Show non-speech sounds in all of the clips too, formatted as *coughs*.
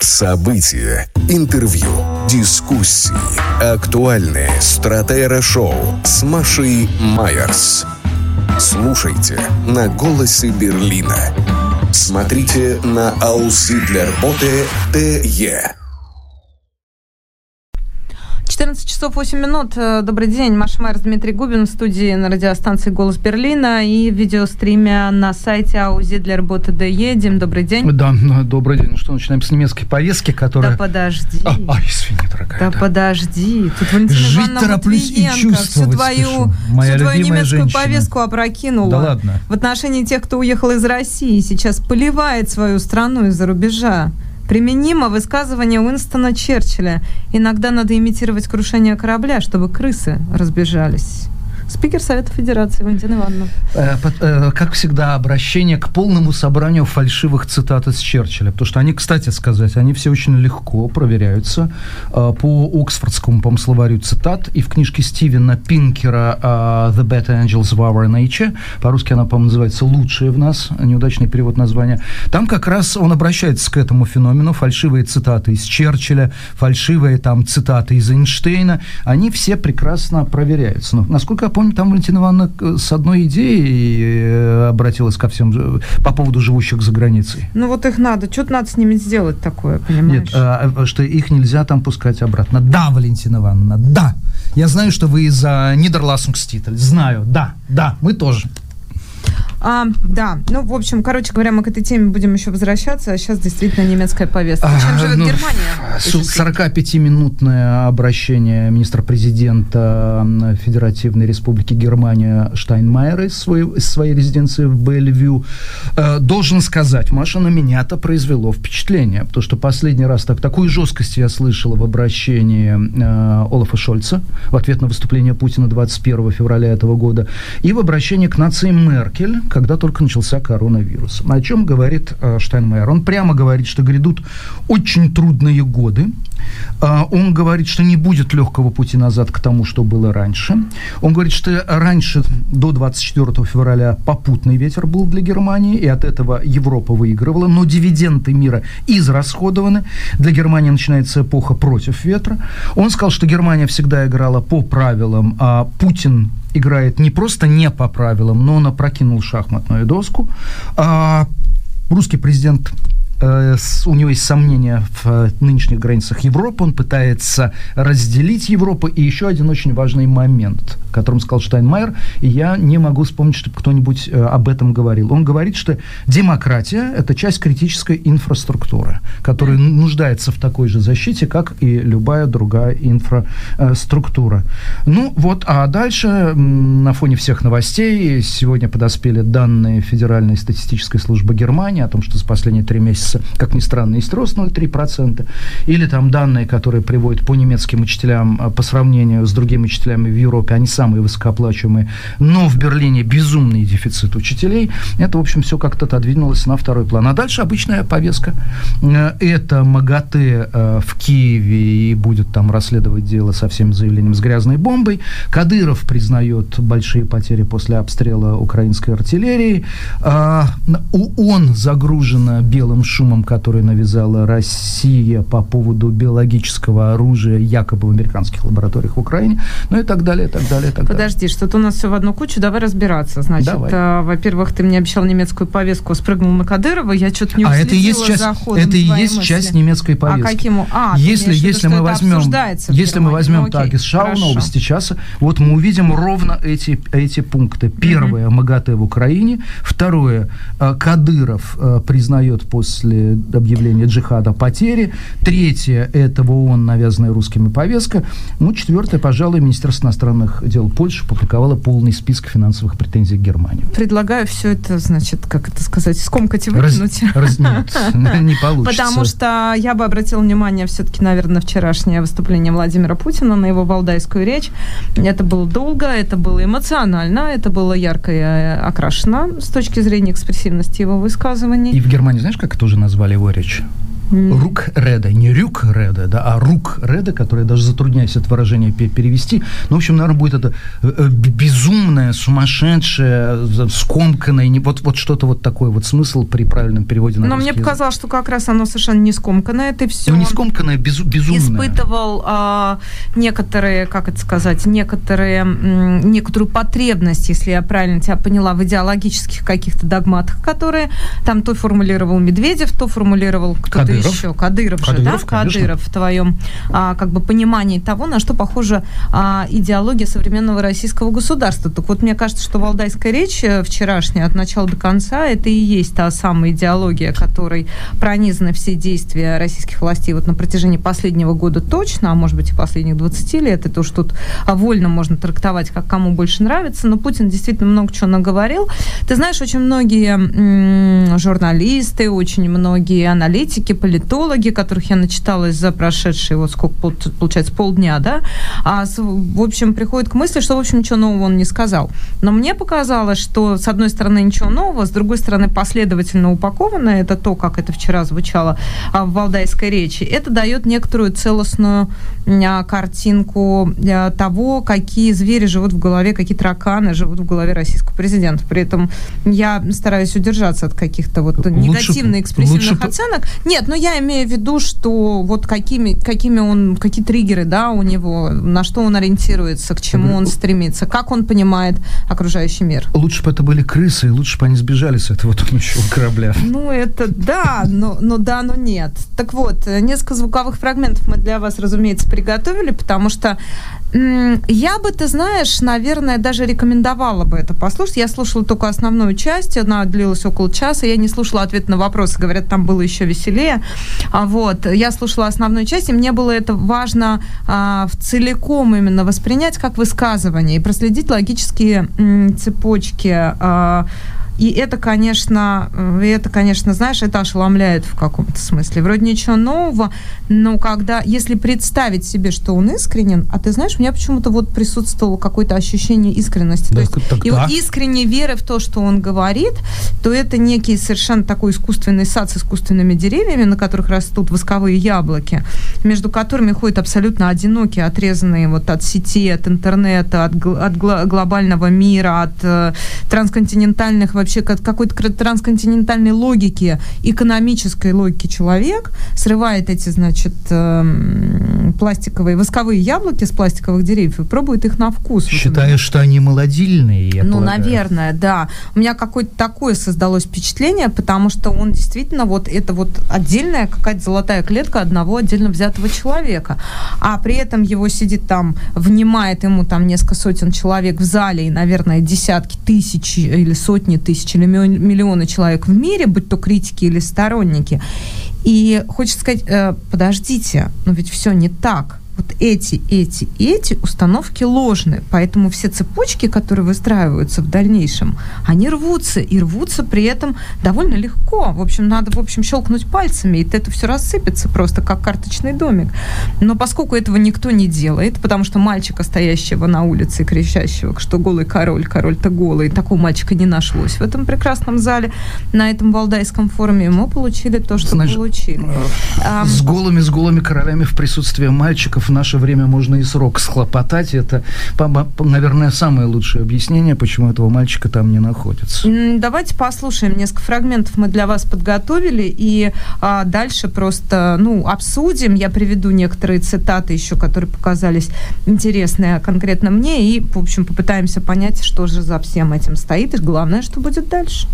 События, интервью, дискуссии, актуальные стратера-шоу с Машей Майерс. Слушайте на «Голосе Берлина». Смотрите на Ауслидлерботе ТЕ. 14 часов 8 минут. Э, добрый день. Маша Майер, Дмитрий Губин в студии на радиостанции «Голос Берлина» и в видеостриме на сайте auzidler.de. Дим, добрый день. Да, ну, добрый день. Ну что, начинаем с немецкой повестки, которая... Да подожди. А, а извини, дорогая. Да, да. подожди. Тут Валентина Жить Ивановна тороплюсь и чувствовать всю твою, Моя всю твою немецкую женщина. повестку опрокинула. Да ладно. В отношении тех, кто уехал из России, сейчас поливает свою страну из-за рубежа. Применимо высказывание Уинстона Черчилля. Иногда надо имитировать крушение корабля, чтобы крысы разбежались. Спикер Совета Федерации Валентина Ивановна. Э, э, как всегда, обращение к полному собранию фальшивых цитат из Черчилля. Потому что они, кстати сказать, они все очень легко проверяются э, по Оксфордскому, по словарю цитат. И в книжке Стивена Пинкера «The Better Angels of Our Nature», по-русски она, по-моему, называется «Лучшие в нас», неудачный перевод названия, там как раз он обращается к этому феномену. Фальшивые цитаты из Черчилля, фальшивые там цитаты из Эйнштейна, они все прекрасно проверяются. Но, насколько я помню, там Валентина Ивановна с одной идеей э, обратилась ко всем по поводу живущих за границей. Ну вот их надо, что-то надо с ними сделать такое, понимаешь? Нет, а, что их нельзя там пускать обратно. Да, Валентина Ивановна, да. Я знаю, что вы из-за Нидерласунгститель. Знаю, да, да, мы тоже. А, да, ну, в общем, короче говоря, мы к этой теме будем еще возвращаться, а сейчас действительно немецкая повестка. А, Чем живет ну, Германия? 45-минутное обращение министра-президента Федеративной Республики Германия Штайнмайера из своей, из своей резиденции в Бельвью. Э, должен сказать, Маша, на меня-то произвело впечатление, потому что последний раз так, такую жесткость я слышала в обращении э, Олафа Шольца в ответ на выступление Путина 21 февраля этого года и в обращении к нации Меркель, когда только начался коронавирус. О чем говорит э, Штайнмайер? Он прямо говорит, что грядут очень трудные годы. Э, он говорит, что не будет легкого пути назад к тому, что было раньше. Он говорит, что раньше, до 24 февраля, попутный ветер был для Германии, и от этого Европа выигрывала, но дивиденды мира израсходованы. Для Германии начинается эпоха против ветра. Он сказал, что Германия всегда играла по правилам, а Путин играет не просто не по правилам, но он опрокинул шахматную доску. А русский президент у него есть сомнения в э, нынешних границах Европы, он пытается разделить Европу. И еще один очень важный момент, о котором сказал Штайнмайер, и я не могу вспомнить, чтобы кто-нибудь э, об этом говорил. Он говорит, что демократия – это часть критической инфраструктуры, которая нуждается в такой же защите, как и любая другая инфраструктура. Ну вот, а дальше на фоне всех новостей сегодня подоспели данные Федеральной статистической службы Германии о том, что за последние три месяца месяца, как ни странно, есть рост 0,3%, или там данные, которые приводят по немецким учителям а, по сравнению с другими учителями в Европе, они самые высокооплачиваемые, но в Берлине безумный дефицит учителей, это, в общем, все как-то отодвинулось на второй план. А дальше обычная повестка. Э, это МАГАТЭ э, в Киеве и будет там расследовать дело со всем заявлением с грязной бомбой. Кадыров признает большие потери после обстрела украинской артиллерии. А, ООН загружена белым шумом, который навязала Россия по поводу биологического оружия якобы в американских лабораториях в Украине, ну и так далее, и так далее, и так Подожди, далее. что-то у нас все в одну кучу, давай разбираться. Значит, давай. А, во-первых, ты мне обещал немецкую повестку, спрыгнул на Кадырова, я что-то не а это и есть часть, это и есть мысли. часть немецкой повестки. А каким? А, если если мы возьмем, если мы возьмем ну, так из Шау новости часа, вот мы увидим ровно эти эти пункты. Первое, угу. МАГАТЭ в Украине. Второе, э, Кадыров э, признает после после объявления джихада потери. Третье – это в ООН навязанная русскими повестка. Ну, четвертое, пожалуй, Министерство иностранных дел Польши публиковало полный список финансовых претензий к Германии. Предлагаю все это, значит, как это сказать, скомкать и выкинуть. Раз, раз, нет, *laughs* *laughs* не получится. Потому что я бы обратила внимание все-таки, наверное, на вчерашнее выступление Владимира Путина, на его валдайскую речь. Это было долго, это было эмоционально, это было ярко и э, окрашено с точки зрения экспрессивности его высказываний. И в Германии, знаешь, как это уже назвали его Рук Реда, не Рюк Реда, да, а Рук Реда, который даже затрудняюсь это выражение перевести. Ну, в общем, наверное, будет это э, э, безумное, сумасшедшее, скомканное, не, вот, вот что-то вот такое вот смысл при правильном переводе на Но мне показалось, что как раз оно совершенно не скомканное, это все. Ну, не скомканное, без, безумное. Испытывал а, некоторые, как это сказать, некоторые, м, некоторую потребность, если я правильно тебя поняла, в идеологических каких-то догматах, которые там то формулировал Медведев, то формулировал кто-то Кадыров. еще. Кадыров, Кадыров же, да? Конечно. Кадыров в твоем а, как бы понимании того, на что похожа а, идеология современного российского государства. Так вот, мне кажется, что валдайская речь э, вчерашняя от начала до конца это и есть та самая идеология, которой пронизаны все действия российских властей вот на протяжении последнего года точно, а может быть и последних 20 лет. Это уж тут вольно можно трактовать, как кому больше нравится. Но Путин действительно много чего наговорил. Ты знаешь, очень многие м- журналисты, очень многие аналитики, политологи, которых я начиталась за прошедшие, вот сколько, получается, полдня, да, а, в общем, приходит к мысли, что, в общем, ничего нового он не сказал. Но мне показалось, что, с одной стороны, ничего нового, с другой стороны, последовательно упакованное, это то, как это вчера звучало а, в валдайской речи, это дает некоторую целостную а, картинку а, того, какие звери живут в голове, какие тараканы живут в голове российского президента. При этом я стараюсь удержаться от каких-то вот лучше... оценок. Нет, но я имею в виду, что вот какими, какими он, какие триггеры, да, у него, на что он ориентируется, к чему он стремится, как он понимает окружающий мир. Лучше бы это были крысы, и лучше бы они сбежали с этого тонущего корабля. Ну, это да, но, но да, но нет. Так вот, несколько звуковых фрагментов мы для вас, разумеется, приготовили, потому что я бы, ты знаешь, наверное, даже рекомендовала бы это послушать. Я слушала только основную часть, она длилась около часа, я не слушала ответ на вопросы, говорят, там было еще веселее. А вот, я слушала основную часть, и мне было это важно а, в целиком именно воспринять как высказывание и проследить логические цепочки а, и это, конечно, э, это, конечно, знаешь, это ошеломляет в каком-то смысле. Вроде ничего нового, но когда, если представить себе, что он искренен, а ты знаешь, у меня почему-то вот присутствовало какое-то ощущение искренности. Да, то есть так, его да. искренней веры в то, что он говорит, то это некий совершенно такой искусственный сад с искусственными деревьями, на которых растут восковые яблоки, между которыми ходят абсолютно одинокие, отрезанные вот от сети, от интернета, от, от глобального мира, от э, трансконтинентальных вообще какой-то трансконтинентальной логики, экономической логики человек, срывает эти, значит, эм, пластиковые, восковые яблоки с пластиковых деревьев и пробует их на вкус. Считаешь, что они молодильные, я Ну, полагаю. наверное, да. У меня какое-то такое создалось впечатление, потому что он действительно вот, это вот отдельная какая-то золотая клетка одного отдельно взятого человека. А при этом его сидит там, внимает ему там несколько сотен человек в зале и, наверное, десятки тысяч или сотни тысяч тысяч или миллионы человек в мире, будь то критики или сторонники. И хочется сказать, э, подождите, но ведь все не так вот эти, эти, эти установки ложны. Поэтому все цепочки, которые выстраиваются в дальнейшем, они рвутся. И рвутся при этом довольно легко. В общем, надо, в общем, щелкнуть пальцами, и это все рассыпется просто как карточный домик. Но поскольку этого никто не делает, потому что мальчика, стоящего на улице и кричащего, что голый король, король-то голый, такого мальчика не нашлось в этом прекрасном зале, на этом валдайском форуме, мы получили то, что Знаешь, получили. С голыми, с голыми королями в присутствии мальчиков в наше время можно и срок схлопотать. Это, наверное, самое лучшее объяснение, почему этого мальчика там не находится. Давайте послушаем. Несколько фрагментов мы для вас подготовили, и а, дальше просто ну, обсудим. Я приведу некоторые цитаты еще, которые показались интересные конкретно мне, и, в общем, попытаемся понять, что же за всем этим стоит, и главное, что будет дальше.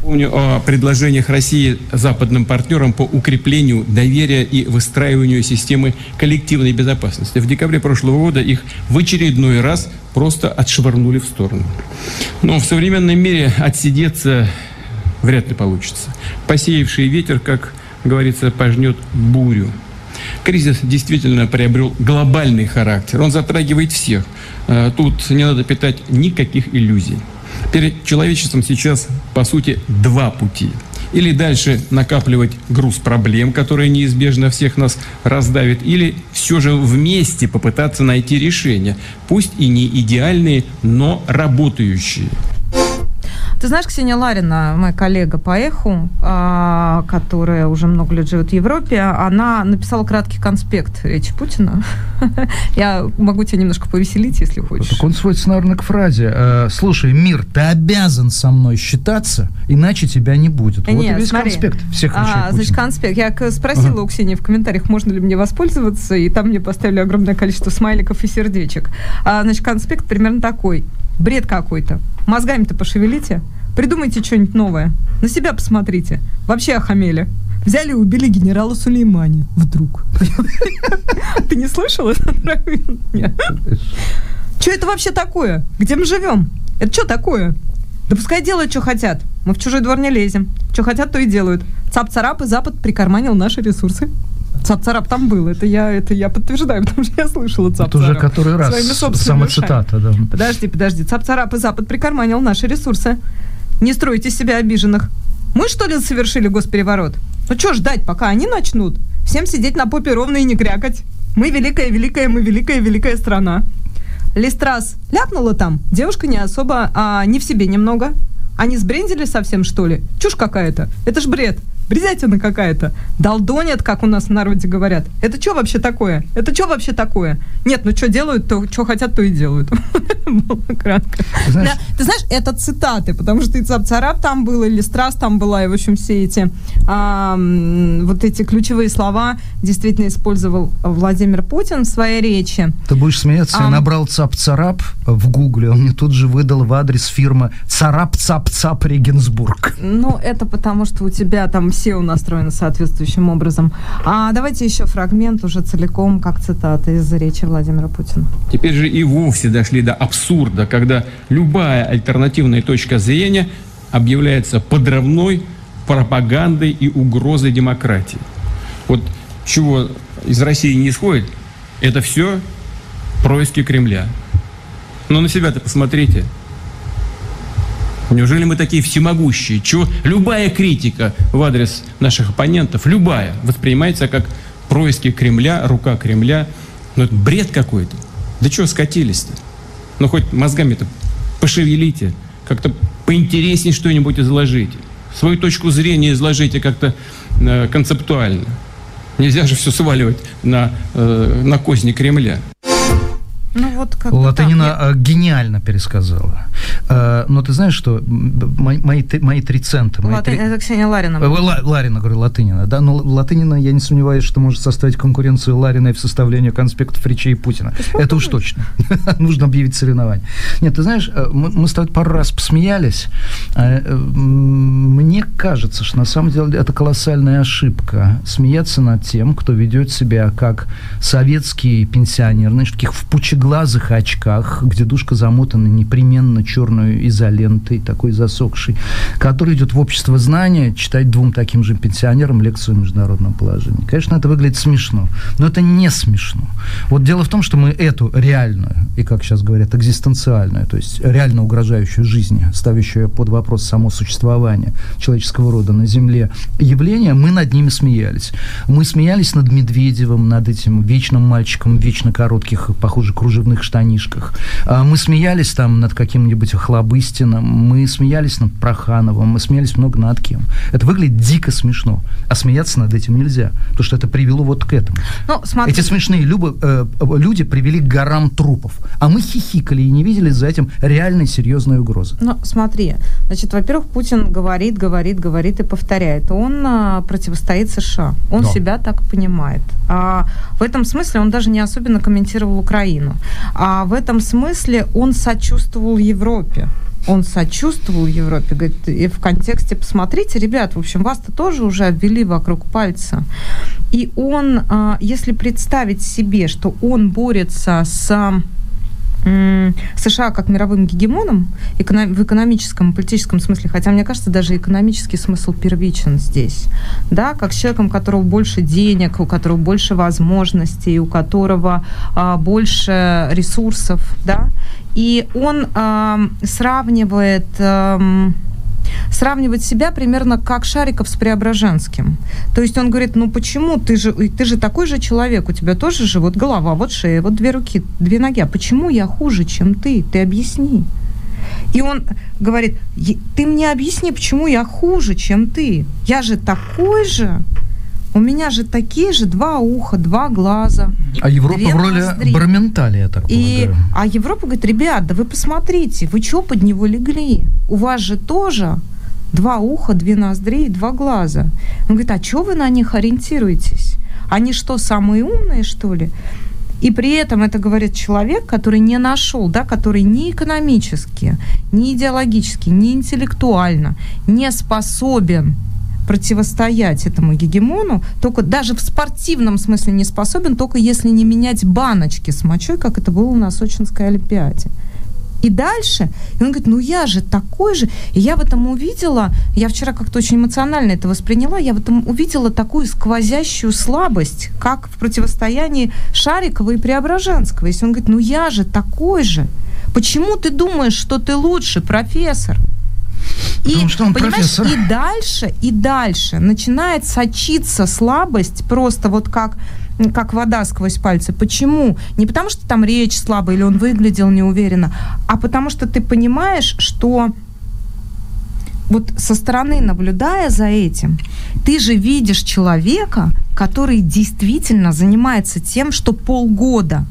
Помню о предложениях России западным партнерам по укреплению доверия и выстраиванию системы коллективной безопасности. В декабре прошлого года их в очередной раз просто отшвырнули в сторону. Но в современном мире отсидеться вряд ли получится. Посеявший ветер, как говорится, пожнет бурю. Кризис действительно приобрел глобальный характер. Он затрагивает всех. Э, тут не надо питать никаких иллюзий. Перед человечеством сейчас, по сути, два пути. Или дальше накапливать груз проблем, которые неизбежно всех нас раздавит, или все же вместе попытаться найти решения, пусть и не идеальные, но работающие. Ты знаешь, Ксения Ларина, моя коллега по эху, а, которая уже много лет живет в Европе, она написала краткий конспект речи Путина. *laughs* Я могу тебя немножко повеселить, если хочешь. Так он сводится, наверное, к фразе. э, Слушай, мир, ты обязан со мной считаться, иначе тебя не будет. Вот Нет, и весь смотри. конспект всех А, значит, конспект. Я спросила у Ксении в комментариях, можно ли мне воспользоваться, и там мне поставили огромное количество смайликов и сердечек. А, значит, конспект примерно такой. Бред какой-то. Мозгами-то пошевелите. Придумайте что-нибудь новое. На себя посмотрите. Вообще охамели. Взяли и убили генерала Сулеймани. Вдруг. *laughs* Ты не слышал это? Что это вообще такое? Где мы живем? Это что такое? Да пускай делают, что хотят. Мы в чужой двор не лезем. Что хотят, то и делают. Цап-царап и Запад прикарманил наши ресурсы. Цап-царап там был. Это я, это я подтверждаю, *laughs* потому что я слышала цап-царап. Это уже который раз сама ушами. цитата, да. Подожди, подожди. Цап-царап и Запад прикарманил наши ресурсы. Не стройте себя обиженных. Мы, что ли, совершили госпереворот? Ну что ждать, пока они начнут? Всем сидеть на попе ровно и не крякать. Мы великая, великая, мы великая, великая страна. Листрас ляпнула там. Девушка не особо, а не в себе немного. Они сбрендили совсем, что ли? Чушь какая-то. Это ж бред. Бредятина какая-то. Долдонят, как у нас в народе говорят. Это что вообще такое? Это что вообще такое? Нет, ну что делают, то что хотят, то и делают. *laughs* Ты знаешь- это цитаты, потому что и Цап-Царап там был, и Листрас там была, и, в общем, все эти вот эти ключевые слова действительно использовал Владимир Путин в своей речи. Ты будешь смеяться, я набрал цап-царап в гугле, он мне тут же выдал в адрес фирмы царап-цап-цап Регенсбург. Ну, это потому, что у тебя там SEO настроено соответствующим образом. А давайте еще фрагмент уже целиком, как цитата из речи Владимира Путина. Теперь же и вовсе дошли до абсурда, когда любая альтернативная точка зрения объявляется подрывной пропагандой и угрозой демократии. Вот чего из России не исходит, это все происки Кремля. Но на себя-то посмотрите. Неужели мы такие всемогущие? Чего любая критика в адрес наших оппонентов, любая, воспринимается как происки Кремля, рука Кремля. Ну, это бред какой-то. Да чего скатились-то? Ну, хоть мозгами-то пошевелите, как-то поинтереснее что-нибудь изложите. Свою точку зрения изложите как-то э, концептуально. Нельзя же все сваливать на, э, на козни Кремля. Ну вот как Латынина э, гениально пересказала. Э, Но ты знаешь, что мои, мои, мои три цента... мои три- Это Ксения Ларина. Э, Ла- Ларина, говорю, Латынина. Да, но Латынина, я не сомневаюсь, что может составить конкуренцию Лариной в составлении конспектов речей Путина. Это уж точно. *laughs* Нужно объявить соревнование. Нет, ты знаешь, мы, мы с тобой пару раз посмеялись. М, Мне кажется, что на самом деле это колоссальная ошибка. Смеяться над тем, кто ведет себя как советский пенсионер, знаешь, таких в пучеглазых очках, где душка замотана непременно черной изолентой, такой засохшей, который идет в общество знания читать двум таким же пенсионерам лекцию о международном положении. Конечно, это выглядит смешно, но это не смешно. Вот дело в том, что мы эту реальную и, как сейчас говорят, экзистенциальную, то есть реально угрожающую жизни, ставящую под вопрос само существование человеческого рода на Земле явление, мы над ними смеялись. Мы смеялись над Медведевым, над этим вечным мальчиком вечно коротких, похоже, кружевных штанишках. А Мы смеялись там над каким-нибудь Хлобыстиным, мы смеялись над Прохановым, мы смеялись много над кем. Это выглядит дико смешно. А смеяться над этим нельзя, потому что это привело вот к этому. Ну, смотри. Эти смешные любы- э, люди привели к горам трупов. А мы хихикали и не видели за этим реальной серьезной угрозы. Ну, смотри, значит, во-первых, Путин говорит, говорит, говорит и повторяет. Он а, противостоит США. Он Да. себя так понимает. А, в этом смысле он даже не особенно комментировал Украину. А в этом смысле он сочувствовал Европе. Он сочувствовал Европе, говорит, и в контексте, посмотрите, ребят, в общем, вас-то тоже уже обвели вокруг пальца. И он, а, если представить себе, что он борется с США как мировым гегемоном в экономическом и политическом смысле, хотя мне кажется, даже экономический смысл первичен здесь, да, как с человеком, у которого больше денег, у которого больше возможностей, у которого а, больше ресурсов, да, и он ам, сравнивает ам, сравнивать себя примерно как Шариков с Преображенским. То есть он говорит, ну почему ты же, ты же такой же человек, у тебя тоже же вот голова, вот шея, вот две руки, две ноги. А почему я хуже, чем ты? Ты объясни. И он говорит, ты мне объясни, почему я хуже, чем ты. Я же такой же. У меня же такие же два уха, два глаза. А Европа в роли ноздри. Барментали, я так и, А Европа говорит, ребят, да вы посмотрите, вы что под него легли? У вас же тоже два уха, две ноздри и два глаза. Он говорит, а что вы на них ориентируетесь? Они что, самые умные, что ли? И при этом это говорит человек, который не нашел, да, который ни экономически, ни идеологически, ни интеллектуально не способен противостоять этому гегемону, только даже в спортивном смысле не способен, только если не менять баночки с мочой, как это было на Сочинской Олимпиаде. И дальше, и он говорит, ну я же такой же. И я в этом увидела, я вчера как-то очень эмоционально это восприняла, я в этом увидела такую сквозящую слабость, как в противостоянии Шарикова и Преображенского. Если он говорит, ну я же такой же. Почему ты думаешь, что ты лучше, профессор? И, Потому что он понимаешь, профессор. и дальше, и дальше начинает сочиться слабость, просто вот как как вода сквозь пальцы. Почему? Не потому, что там речь слабая или он выглядел неуверенно, а потому что ты понимаешь, что вот со стороны наблюдая за этим, ты же видишь человека, который действительно занимается тем, что полгода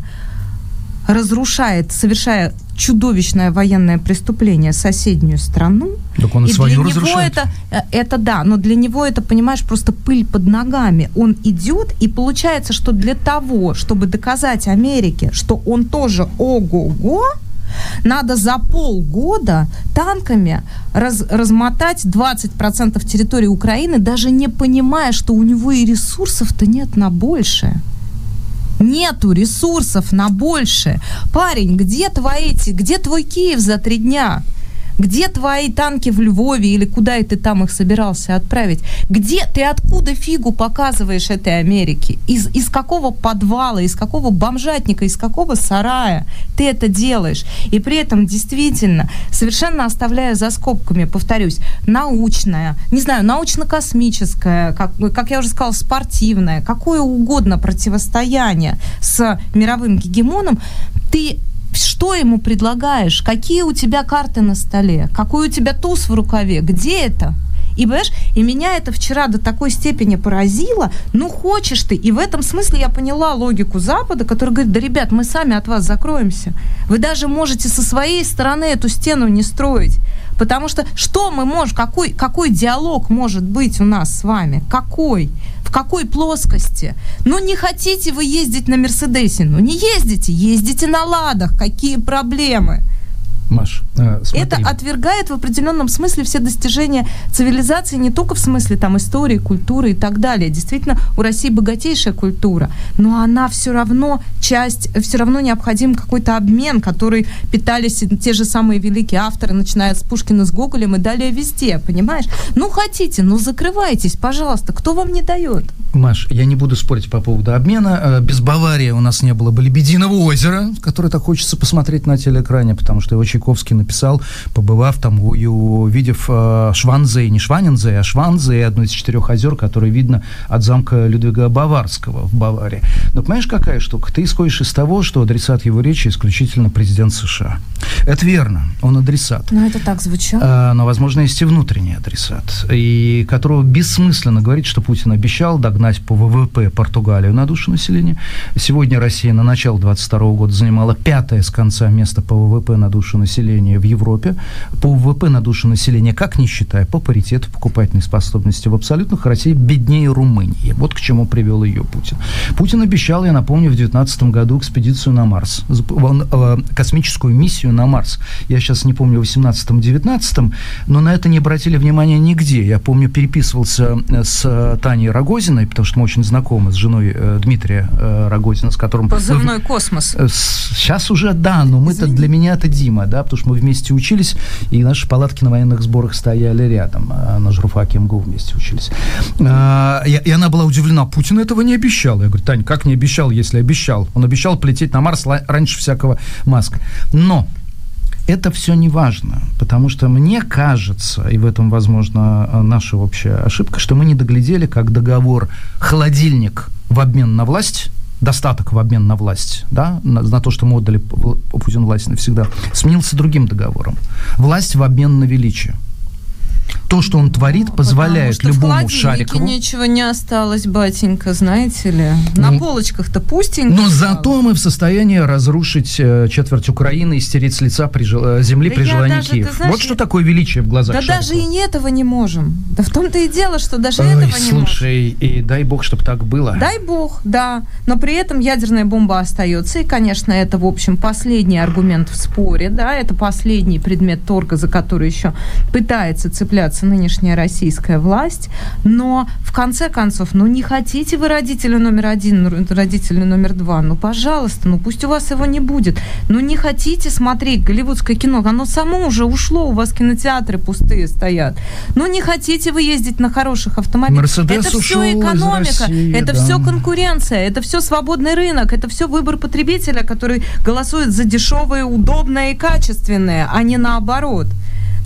разрушает, совершая чудовищное военное преступление соседнюю страну. Так он и, и свою для него это, э, это да, но для него это, понимаешь, просто пыль под ногами. Он идет, и получается, что для того, чтобы доказать Америке, что он тоже ого-го, надо за полгода танками раз, размотать 20% территории Украины, даже не понимая, что у него и ресурсов-то нет на большее нету ресурсов на больше. Парень, где твои эти, где твой Киев за три дня? Где твои танки в Львове или куда ты там их собирался отправить? Где ты откуда фигу показываешь этой Америке? Из, из какого подвала, из какого бомжатника, из какого сарая ты это делаешь? И при этом действительно, совершенно оставляя за скобками, повторюсь, научная, не знаю, научно-космическое, как, как я уже сказала, спортивное, какое угодно противостояние с мировым гегемоном, ты что ему предлагаешь? Какие у тебя карты на столе? Какой у тебя туз в рукаве? Где это? И, понимаешь, и меня это вчера до такой степени поразило. Ну, хочешь ты. И в этом смысле я поняла логику Запада, который говорит, да, ребят, мы сами от вас закроемся. Вы даже можете со своей стороны эту стену не строить. Потому что что мы можем, какой, какой диалог может быть у нас с вами? Какой? В какой плоскости? Ну, не хотите вы ездить на Мерседесе? Ну, не ездите, ездите на Ладах. Какие проблемы? Маш, э, Это отвергает в определенном смысле все достижения цивилизации не только в смысле там истории, культуры и так далее. Действительно, у России богатейшая культура, но она все равно часть, все равно необходим какой-то обмен, который питались те же самые великие авторы, начиная с Пушкина, с Гоголем и далее везде, понимаешь? Ну, хотите, ну, закрывайтесь, пожалуйста, кто вам не дает? Маш, я не буду спорить по поводу обмена. Э, без Баварии у нас не было бы Лебединого озера, которое так хочется посмотреть на телеэкране, потому что его Чайковский написал, побывав там, и увидев э, Шванзе, не Шванензе, а Шванзе, одно из четырех озер, которое видно от замка Людвига Баварского в Баварии. Но понимаешь, какая штука? Ты исходишь из того, что адресат его речи исключительно президент США. Это верно, он адресат. Но это так звучало. А, но, возможно, есть и внутренний адресат, и которого бессмысленно говорить, что Путин обещал догнать по ВВП Португалию на душу населения. Сегодня Россия на начало 22 года занимала пятое с конца место по ВВП на душу населения в Европе. По ВВП на душу населения, как не считая, по паритету покупательной способности в абсолютных России беднее Румынии. Вот к чему привел ее Путин. Путин обещал, я напомню, в 2019 году экспедицию на Марс, э, космическую миссию на Марс. Я сейчас не помню, в 18-19, но на это не обратили внимания нигде. Я помню, переписывался э, с Таней Рогозиной, потому что мы очень знакомы с женой э, Дмитрия Рогозина, с которым... Позывной мы... «Космос». Сейчас уже да, но мы-то для меня это Дима, да, потому что мы вместе учились, и наши палатки на военных сборах стояли рядом. А на журфаке МГУ вместе учились. А, и, и она была удивлена, Путин этого не обещал. Я говорю, Тань, как не обещал, если обещал? Он обещал полететь на Марс раньше всякого Маска. Но это все не важно, потому что мне кажется, и в этом, возможно, наша общая ошибка, что мы не доглядели, как договор холодильник в обмен на власть достаток в обмен на власть, да, на, на то, что мы отдали Путину власть навсегда, сменился другим договором. Власть в обмен на величие то, что он творит, ну, позволяет Потому что любому в Шарикову... ничего не осталось, батенька, знаете ли. На ну, полочках-то пустенько. Но зато мы в состоянии разрушить э, четверть Украины и стереть с лица при, э, земли да при желании даже, Киев. Знаешь, вот что такое величие в глазах Да Шарикова. даже и этого не можем. Да в том-то и дело, что даже Ой, этого не слушай, можем. и дай бог, чтобы так было. Дай бог, да. Но при этом ядерная бомба остается. И, конечно, это, в общем, последний аргумент в споре, да, это последний предмет торга, за который еще пытается цепляться нынешняя российская власть, но в конце концов, ну не хотите вы родителя номер один, родителя номер два, ну пожалуйста, ну пусть у вас его не будет. Ну не хотите смотреть голливудское кино, оно само уже ушло, у вас кинотеатры пустые стоят. Ну не хотите вы ездить на хороших автомобилях. Мерседес это все экономика, России, это да. все конкуренция, это все свободный рынок, это все выбор потребителя, который голосует за дешевое, удобное и качественное, а не наоборот.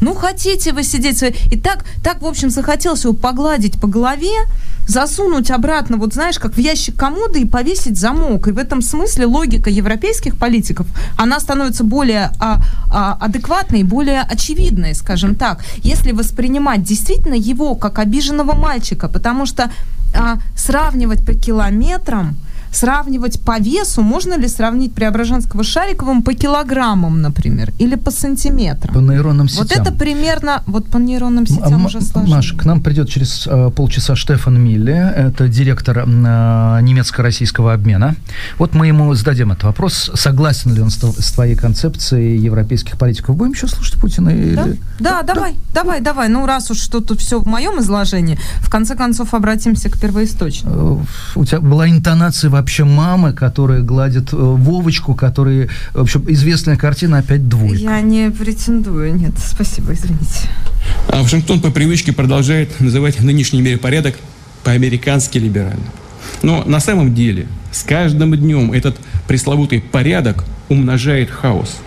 Ну, хотите вы сидеть. И так, так, в общем, захотелось его погладить по голове, засунуть обратно, вот знаешь, как в ящик комода и повесить замок. И в этом смысле логика европейских политиков, она становится более а, а, адекватной, более очевидной, скажем так, если воспринимать действительно его как обиженного мальчика, потому что а, сравнивать по километрам сравнивать по весу, можно ли сравнить Преображенского с Шариковым по килограммам, например, или по сантиметрам? По нейронным сетям. Вот это примерно, вот по нейронным сетям М- уже сложнее. Маш, к нам придет через э, полчаса Штефан Милле, это директор э, немецко-российского обмена. Вот мы ему зададим этот вопрос, согласен ли он с, с твоей концепцией европейских политиков. Будем еще слушать Путина? Или... Да? Да, да, давай, да. давай, давай. Ну, раз уж что-то все в моем изложении, в конце концов обратимся к первоисточнику. Э, у тебя была интонация вообще вообще мамы, которые гладят э, Вовочку, которые, в общем, известная картина опять двойка. Я не претендую, нет, спасибо, извините. А Вашингтон по привычке продолжает называть нынешний миропорядок по-американски либеральным. Но на самом деле с каждым днем этот пресловутый порядок умножает хаос.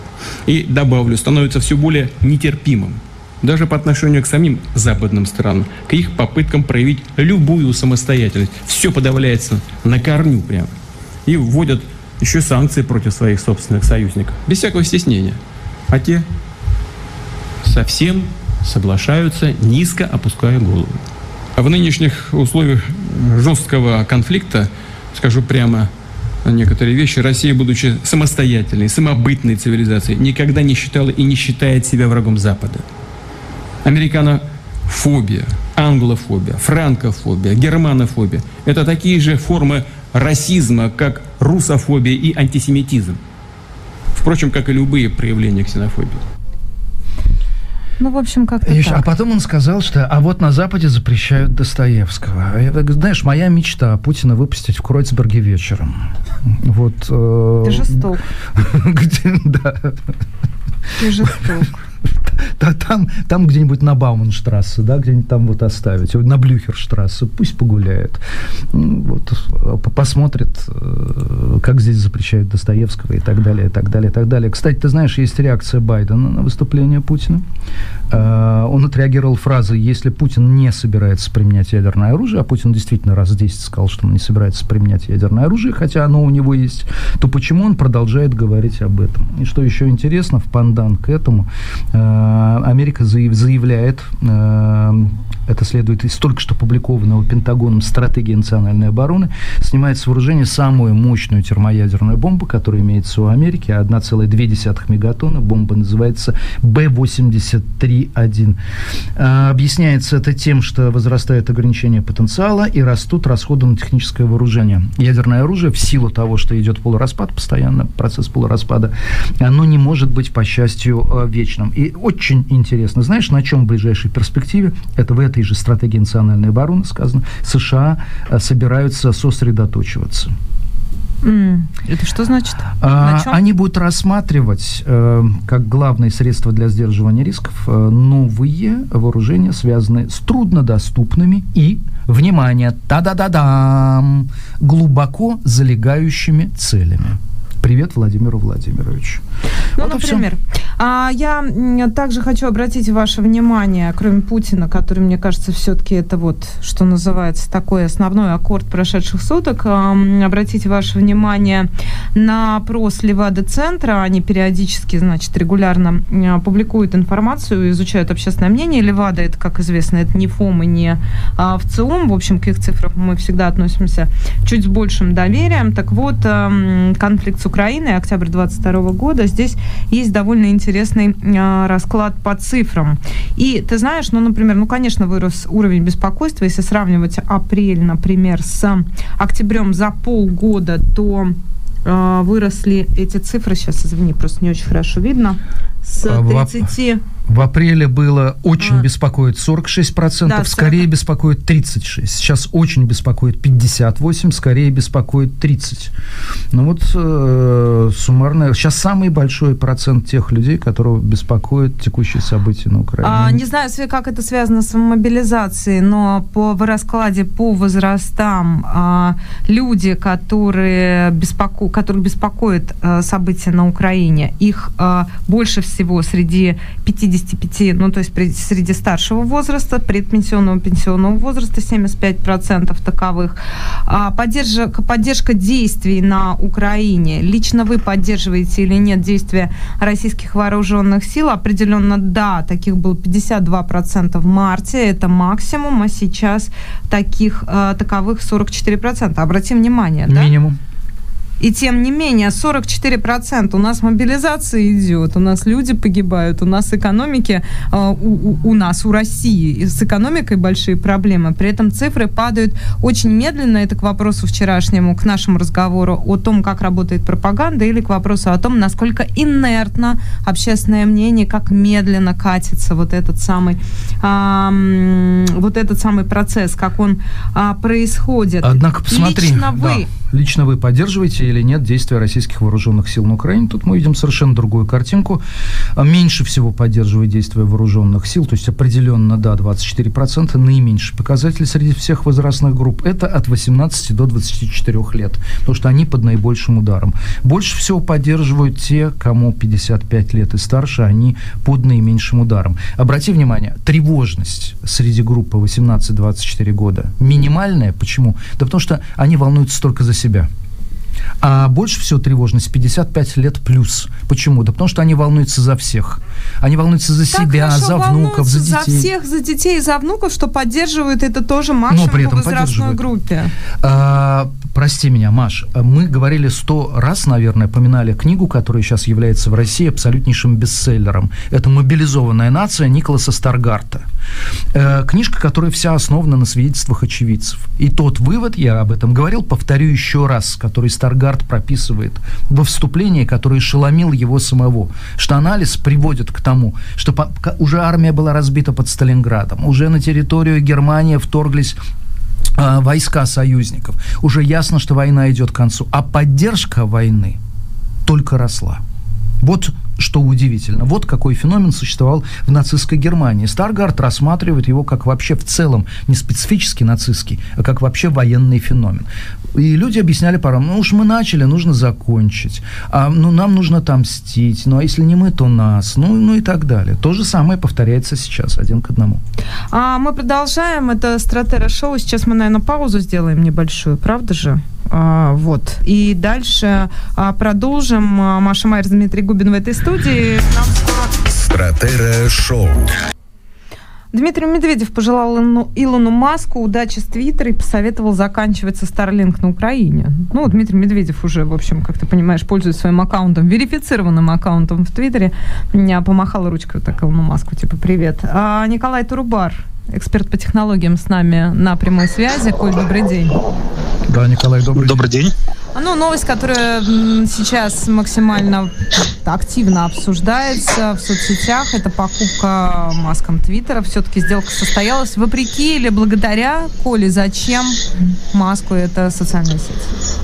И, добавлю, становится все более нетерпимым даже по отношению к самим западным странам, к их попыткам проявить любую самостоятельность. Все подавляется на корню прямо. И вводят еще санкции против своих собственных союзников. Без всякого стеснения. А те совсем соглашаются, низко опуская голову. А в нынешних условиях жесткого конфликта, скажу прямо, некоторые вещи, Россия, будучи самостоятельной, самобытной цивилизацией, никогда не считала и не считает себя врагом Запада американофобия, англофобия, франкофобия, германофобия – это такие же формы расизма, как русофобия и антисемитизм. Впрочем, как и любые проявления ксенофобии. Ну, в общем, как-то так. А потом он сказал, что а вот на Западе запрещают Достоевского. Я, знаешь, моя мечта Путина выпустить в Кройцберге вечером. Вот, э, Ты жесток. *laughs* Где, да. Ты жесток. *laughs* там, там где-нибудь на Бауманштрассе, да, где-нибудь там вот оставить, на Блюхерштрассе, пусть погуляет, вот, посмотрит, э, как здесь запрещают Достоевского и так далее, и так далее, и так далее. Кстати, ты знаешь, есть реакция Байдена на выступление Путина. Э, он отреагировал фразой, если Путин не собирается применять ядерное оружие, а Путин действительно раз 10 сказал, что он не собирается применять ядерное оружие, хотя оно у него есть, то почему он продолжает говорить об этом? И что еще интересно, в пандан к этому, Э, Америка заявляет, э, это следует из только что опубликованного Пентагоном стратегии национальной обороны, снимает с вооружения самую мощную термоядерную бомбу, которая имеется у Америки, 1,2 мегатонна. Бомба называется Б-83-1. Э, объясняется это тем, что возрастает ограничение потенциала и растут расходы на техническое вооружение. Ядерное оружие в силу того, что идет полураспад постоянно, процесс полураспада, оно не может быть, по счастью, вечным. И очень интересно. Знаешь, на чем в ближайшей перспективе, это в этой же стратегии национальной обороны сказано, США э, собираются сосредоточиваться. Mm. Это что значит? А, они будут рассматривать э, как главное средство для сдерживания рисков э, новые вооружения, связанные с труднодоступными и, внимание, та-да-да-дам, глубоко залегающими целями. Привет Владимиру Владимировичу. Ну, вот например, а, я также хочу обратить ваше внимание, кроме Путина, который, мне кажется, все-таки это вот, что называется, такой основной аккорд прошедших суток, а, обратите ваше внимание на опрос Левада-центра. Они периодически, значит, регулярно а, публикуют информацию, изучают общественное мнение. Левада, это, как известно, это не ФОМ и не а, ВЦИОМ. В общем, к их цифрам мы всегда относимся чуть с большим доверием. Так вот, конфликт с Украиной, октябрь 22 года, здесь есть довольно интересный э, расклад по цифрам. И ты знаешь, ну, например, ну, конечно, вырос уровень беспокойства. Если сравнивать апрель, например, с октябрем за полгода, то э, выросли эти цифры. Сейчас, извини, просто не очень хорошо видно. С 30 в апреле было очень а. беспокоит 46%, да, скорее беспокоит 36%. Сейчас очень беспокоит 58%, скорее беспокоит 30%. Ну вот э, суммарно, сейчас самый большой процент тех людей, которых беспокоит текущие события на Украине. А, не знаю, как это связано с мобилизацией, но по в раскладе по возрастам а, люди, которые беспоко... которых беспокоит а, события на Украине, их а, больше всего среди 50 55, ну то есть среди старшего возраста, предпенсионного пенсионного возраста 75% таковых. А поддержка, поддержка действий на Украине. Лично вы поддерживаете или нет действия российских вооруженных сил? Определенно да, таких было 52% в марте, это максимум, а сейчас таких э, таковых 44%. Обратим внимание, да? И тем не менее, 44% у нас мобилизация идет, у нас люди погибают, у нас экономики, э, у, у нас, у России с экономикой большие проблемы. При этом цифры падают очень медленно. Это к вопросу вчерашнему, к нашему разговору о том, как работает пропаганда, или к вопросу о том, насколько инертно общественное мнение, как медленно катится вот этот самый, э, вот этот самый процесс, как он э, происходит. Однако, посмотри, Лично вы... Да Лично вы поддерживаете или нет действия российских вооруженных сил на Украине? Тут мы видим совершенно другую картинку. А меньше всего поддерживает действия вооруженных сил, то есть определенно, да, 24%, наименьший показатель среди всех возрастных групп. Это от 18 до 24 лет, потому что они под наибольшим ударом. Больше всего поддерживают те, кому 55 лет и старше, они под наименьшим ударом. Обрати внимание, тревожность среди группы 18-24 года минимальная. Почему? Да потому что они волнуются только за себя. А больше всего тревожность 55 лет плюс. Почему? Да потому что они волнуются за всех. Они волнуются за так себя, за внуков, за детей. За всех, за детей и за внуков, что поддерживают это тоже максимум Но при этом возрастной группе. А, прости меня, Маш, мы говорили сто раз, наверное, поминали книгу, которая сейчас является в России абсолютнейшим бестселлером. Это «Мобилизованная нация» Николаса Старгарта. Э, книжка, которая вся основана на свидетельствах очевидцев. И тот вывод, я об этом говорил, повторю еще раз, который Старгард прописывает во вступлении, которое шеломил его самого, что анализ приводит к тому, что уже армия была разбита под Сталинградом, уже на территорию Германии вторглись э, войска союзников. Уже ясно, что война идет к концу. А поддержка войны только росла. Вот что удивительно. Вот какой феномен существовал в нацистской Германии. Старгард рассматривает его как вообще в целом не специфически нацистский, а как вообще военный феномен. И люди объясняли порой, ну уж мы начали, нужно закончить, а ну нам нужно отомстить, ну а если не мы, то нас, ну, ну и так далее. То же самое повторяется сейчас, один к одному. А мы продолжаем, это Стратера шоу, сейчас мы, наверное, паузу сделаем небольшую, правда же? А, вот. И дальше а, продолжим. А, Маша Майер, Дмитрий Губин в этой студии. Нам скоро... Стратера шоу. Дмитрий Медведев пожелал Илону Маску удачи с Твиттера и посоветовал заканчивать со Starlink на Украине. Ну, Дмитрий Медведев уже, в общем, как ты понимаешь, пользуется своим аккаунтом, верифицированным аккаунтом в Твиттере. Меня помахала ручкой так Илону Маску, типа, привет. А Николай Турубар, эксперт по технологиям с нами на прямой связи. Коль, добрый день. Да, Николай, добрый, добрый день. день. Ну, новость, которая сейчас максимально активно обсуждается в соцсетях, это покупка маском Твиттера. Все-таки сделка состоялась вопреки или благодаря Коле, зачем маску это социальная сеть?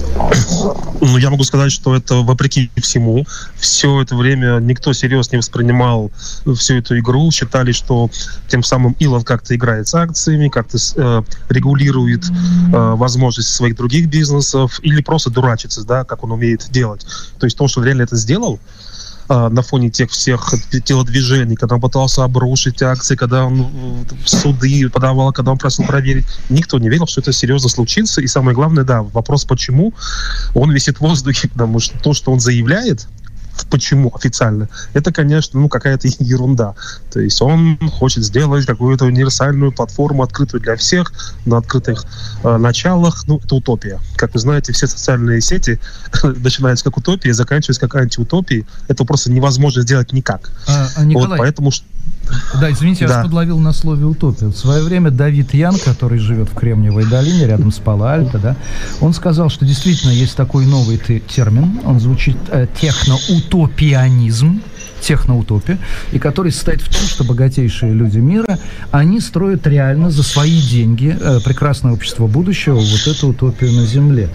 Ну, я могу сказать, что это вопреки всему. Все это время никто серьезно не воспринимал всю эту игру. Считали, что тем самым Илон как-то играет с акциями, как-то э, регулирует э, возможности своих других бизнесов или просто дурачится, да, как он умеет делать. То есть то, что он реально это сделал, а, на фоне тех всех телодвижений, когда он пытался обрушить акции, когда он в суды подавал, когда он просил проверить. Никто не верил, что это серьезно случится. И самое главное, да, вопрос почему, он висит в воздухе, *laughs* потому что то, что он заявляет, почему официально, это, конечно, ну, какая-то *laughs* ерунда. То есть он хочет сделать какую-то универсальную платформу, открытую для всех, на открытых э, началах. Ну, это утопия. Как вы знаете, все социальные сети *laughs* начинаются как утопия, заканчиваются как антиутопии. Это просто невозможно сделать никак. А, а Николай, вот поэтому да, извините, я вас подловил на слове утопия. В свое время Давид Ян, который живет в Кремниевой долине, рядом с Пало-Альто, да, он сказал, что действительно есть такой новый термин, он звучит э, техноутопианизм, техноутопия, и который состоит в том, что богатейшие люди мира, они строят реально за свои деньги э, прекрасное общество будущего, вот эту утопию на Земле.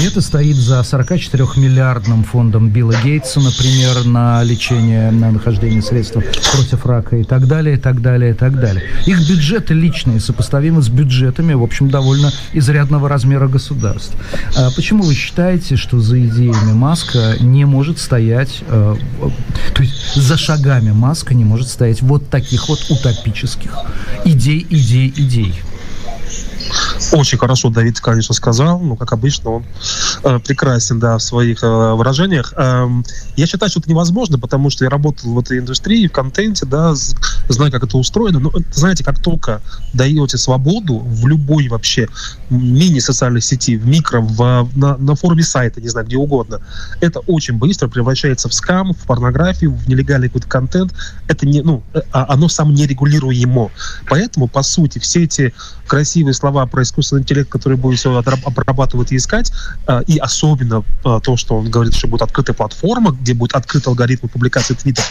И это стоит за 44-миллиардным фондом Билла Гейтса, например, на лечение, на нахождение средств против рака и так далее, и так далее, и так далее. Их бюджеты личные сопоставимы с бюджетами, в общем, довольно изрядного размера государств. А почему вы считаете, что за идеями Маска не может стоять, э, то есть за шагами Маска не может стоять вот таких вот утопических идей, идей, идей. Очень хорошо Давид, конечно, сказал. Ну, как обычно, он э, прекрасен, да, в своих э, выражениях. Э, я считаю, что это невозможно, потому что я работал в этой индустрии, в контенте, да, знаю, как это устроено. Но, знаете, как только даете свободу в любой вообще мини-социальной сети, в микро, в, на, на форуме сайта, не знаю, где угодно, это очень быстро превращается в скам, в порнографию, в нелегальный какой-то контент. Это не, ну, э, а, оно сам нерегулируемо. Поэтому, по сути, все эти красивые слова про искусственный интеллект, который будет все обрабатывать и искать, а, и особенно а, то, что он говорит, что будет открытая платформа, где будет открыт алгоритм публикации твитов,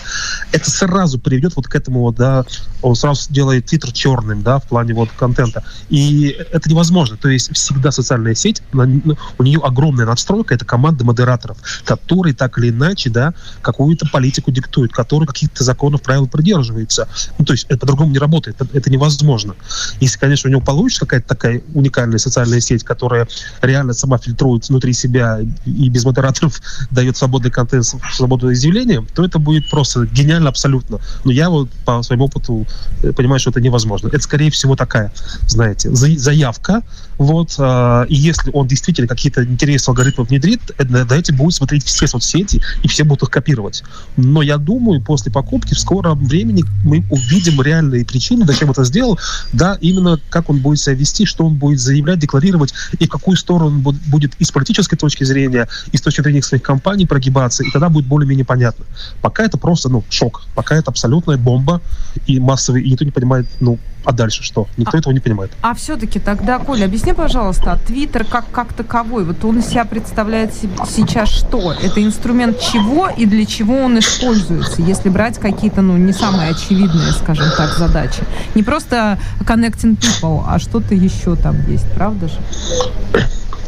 это сразу приведет вот к этому, вот, да, он сразу делает твиттер черным, да, в плане вот контента. И это невозможно. То есть всегда социальная сеть, у нее огромная надстройка, это команда модераторов, которые так или иначе, да, какую-то политику диктуют, которые каких-то законов, правил придерживаются. Ну, то есть это по-другому не работает, это, это невозможно. Если, конечно, у него получится какая-то такая уникальная социальная сеть, которая реально сама фильтрует внутри себя и без модераторов *laughs* дает свободный контент, свободное изъявление, то это будет просто гениально абсолютно. Но я вот по своему опыту э, понимаю, что это невозможно. Это, скорее всего, такая, знаете, заявка, вот, э, и если он действительно какие-то интересные алгоритмы внедрит, давайте будет смотреть все соцсети, и все будут их копировать. Но я думаю, после покупки в скором времени мы увидим реальные причины, зачем это сделал, да, именно как он будет себя вести, что он будет заявлять, декларировать, и в какую сторону он будет и с политической точки зрения, и с точки зрения своих компаний прогибаться, и тогда будет более-менее понятно. Пока это просто, ну, шок. Пока это абсолютная бомба, и массовый, и никто не понимает, ну, а дальше что? Никто а, этого не понимает. А все-таки тогда, Коля, объясни, пожалуйста, Твиттер как, как таковой, вот он из себя представляет сейчас что? Это инструмент чего и для чего он используется, если брать какие-то, ну, не самые очевидные, скажем так, задачи? Не просто connecting people, а что-то еще там есть, правда же?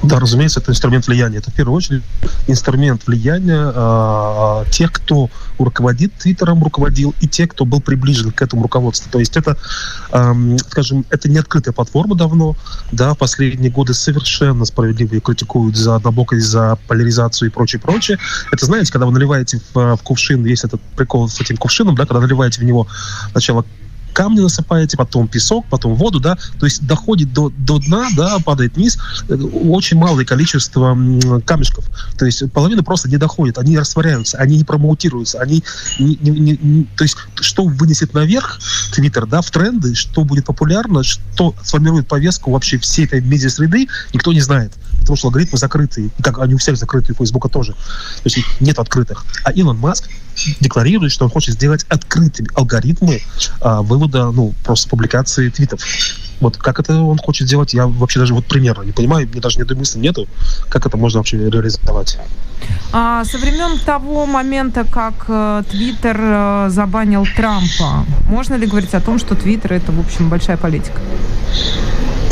Да, разумеется, это инструмент влияния. Это в первую очередь инструмент влияния э, тех, кто руководит Твиттером, руководил, и тех, кто был приближен к этому руководству. То есть это, э, скажем, это не открытая платформа давно. Да, последние годы совершенно справедливо ее критикуют за однобокость, за поляризацию и прочее, прочее. Это, знаете, когда вы наливаете в, в кувшин, есть этот прикол с этим кувшином, да, когда наливаете в него сначала камни насыпаете, потом песок, потом воду, да, то есть доходит до, до дна, да, падает вниз э, очень малое количество камешков. То есть половина просто не доходит, они растворяются, они не промоутируются, они не, не, не, не, то есть что вынесет наверх Твиттер, да, в тренды, что будет популярно, что сформирует повестку вообще всей этой медиа-среды, никто не знает потому что алгоритмы закрытые, как они у всех закрытые, у Фейсбука тоже. То есть нет открытых. А Илон Маск декларирует, что он хочет сделать открытыми алгоритмы а, вывода, ну, просто публикации твитов. Вот как это он хочет сделать, я вообще даже вот примерно не понимаю, мне даже ни одной мысли нету, как это можно вообще реализовать. А, со времен того момента, как э, Твиттер э, забанил Трампа, можно ли говорить о том, что Твиттер это, в общем, большая политика?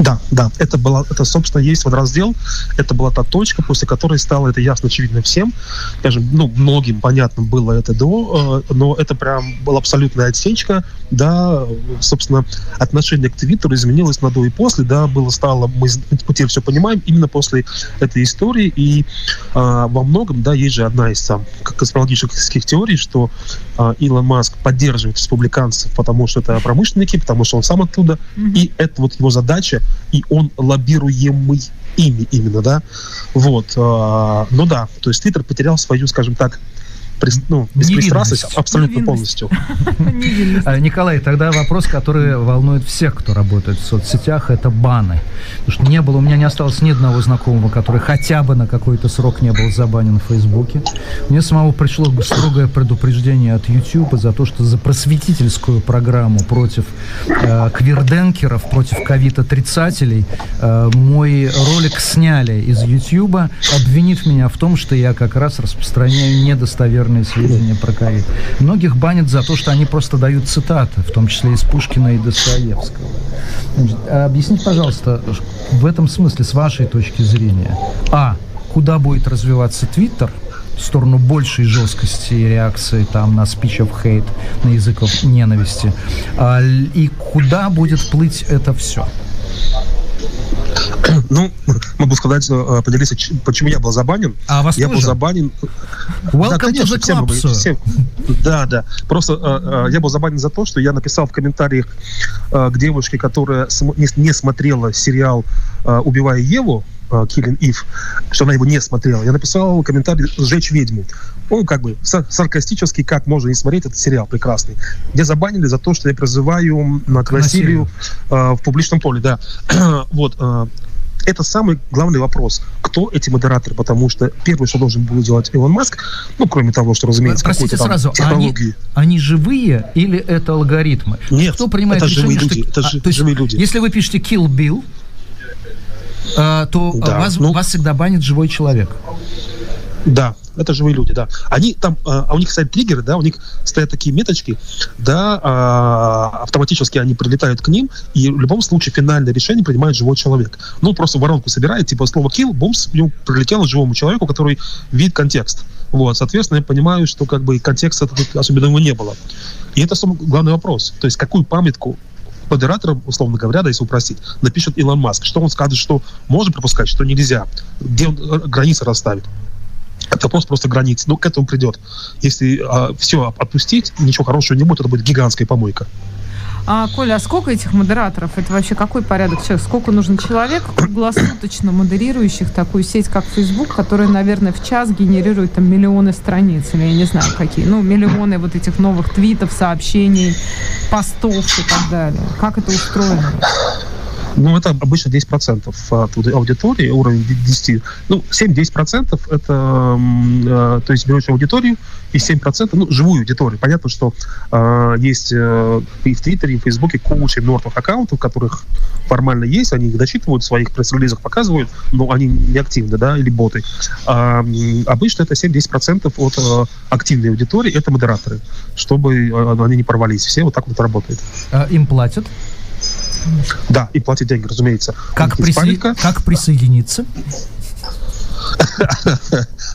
Да, да, это была, это, собственно, есть вот раздел, это была та точка, после которой стало это ясно, очевидно всем, скажем, ну, многим понятно было это до, э, но это прям была абсолютная отсечка, да, собственно, отношение к Твиттеру изменилось на до и после, да, было стало, мы, мы теперь все понимаем, именно после этой истории, и э, во многом, да, есть же одна из там конспирологических теорий, что э, Илон Маск поддерживает республиканцев, потому что это промышленники, потому что он сам оттуда, mm-hmm. и это вот его задача, и он лоббируемый ими именно, да, вот, э, ну да, то есть Твиттер потерял свою, скажем так, ну, беспристрастность абсолютно полностью. *laughs* А, Николай, тогда вопрос, который волнует всех, кто работает в соцсетях, это баны. Потому что не было, у меня не осталось ни одного знакомого, который хотя бы на какой-то срок не был забанен в Фейсбуке. Мне самому пришло строгое предупреждение от YouTube за то, что за просветительскую программу против э, квирденкеров, против ковид-отрицателей э, мой ролик сняли из YouTube, обвинив меня в том, что я как раз распространяю недостоверные неверные сведения про ковид. Многих банят за то, что они просто дают цитаты, в том числе из Пушкина и Достоевского. Значит, а объясните, пожалуйста, в этом смысле, с вашей точки зрения, а, куда будет развиваться Твиттер, в сторону большей жесткости реакции там на speech of hate, на языков ненависти, а, и куда будет плыть это все? Ну, могу сказать, э, поделиться, почему я был забанен. А вас Я тоже? был забанен. Welcome да, конечно, to the club, всем, Да, да. Просто э, э, я был забанен за то, что я написал в комментариях к девушке, которая не, смотрела сериал «Убивая Еву», Killing Eve, что она его не смотрела. Я написал комментарий «Сжечь ведьму». Он как бы саркастический, как можно не смотреть этот сериал прекрасный. Меня забанили за то, что я призываю к насилию э, в публичном поле, да. *clears throat* вот. Э, это самый главный вопрос. Кто эти модераторы? Потому что первое, что должен был делать Илон Маск, ну, кроме того, что, разумеется, Простите там сразу, технологии. Они, они живые или это алгоритмы? Нет, Кто принимает это решение, живые люди. Что... Это а, то есть, живые люди. Если вы пишете Kill Bill, а, то да, вас, ну... вас всегда банит живой человек. Да, это живые люди, да. Они там, а, а у них стоят триггеры, да, у них стоят такие меточки, да, а, автоматически они прилетают к ним, и в любом случае финальное решение принимает живой человек. Ну, просто воронку собирает, типа слово kill, бумс, ему прилетело живому человеку, который видит контекст. Вот, соответственно, я понимаю, что как бы контекста особенного не было. И это самый главный вопрос. То есть какую памятку модератором, условно говоря, да, если упростить, напишет Илон Маск. Что он скажет, что можно пропускать, что нельзя. Где он э, границы расставит. Вопрос просто границ. Ну, к этому придет. Если а, все отпустить, ничего хорошего не будет, это будет гигантская помойка. А, Коля, а сколько этих модераторов? Это вообще какой порядок человек? Сколько нужен человек, круглосуточно модерирующих такую сеть, как Facebook, которая, наверное, в час генерирует там миллионы страниц, или я не знаю какие, ну, миллионы вот этих новых твитов, сообщений, постов и так далее. Как это устроено? Ну, это обычно 10% от аудитории, уровень 10. Ну, 7-10% это, э, то есть берешь аудиторию, и 7%, ну, живую аудиторию. Понятно, что э, есть э, и в Твиттере, и в Фейсбуке куча мертвых аккаунтов, которых формально есть, они их дочитывают, в своих пресс-релизах показывают, но они не активны, да, или боты. А, обычно это 7-10% от э, активной аудитории, это модераторы, чтобы э, они не порвались. Все вот так вот работает. А им платят? Да, и платить деньги, разумеется. Как, присо... как присоединиться? *laughs*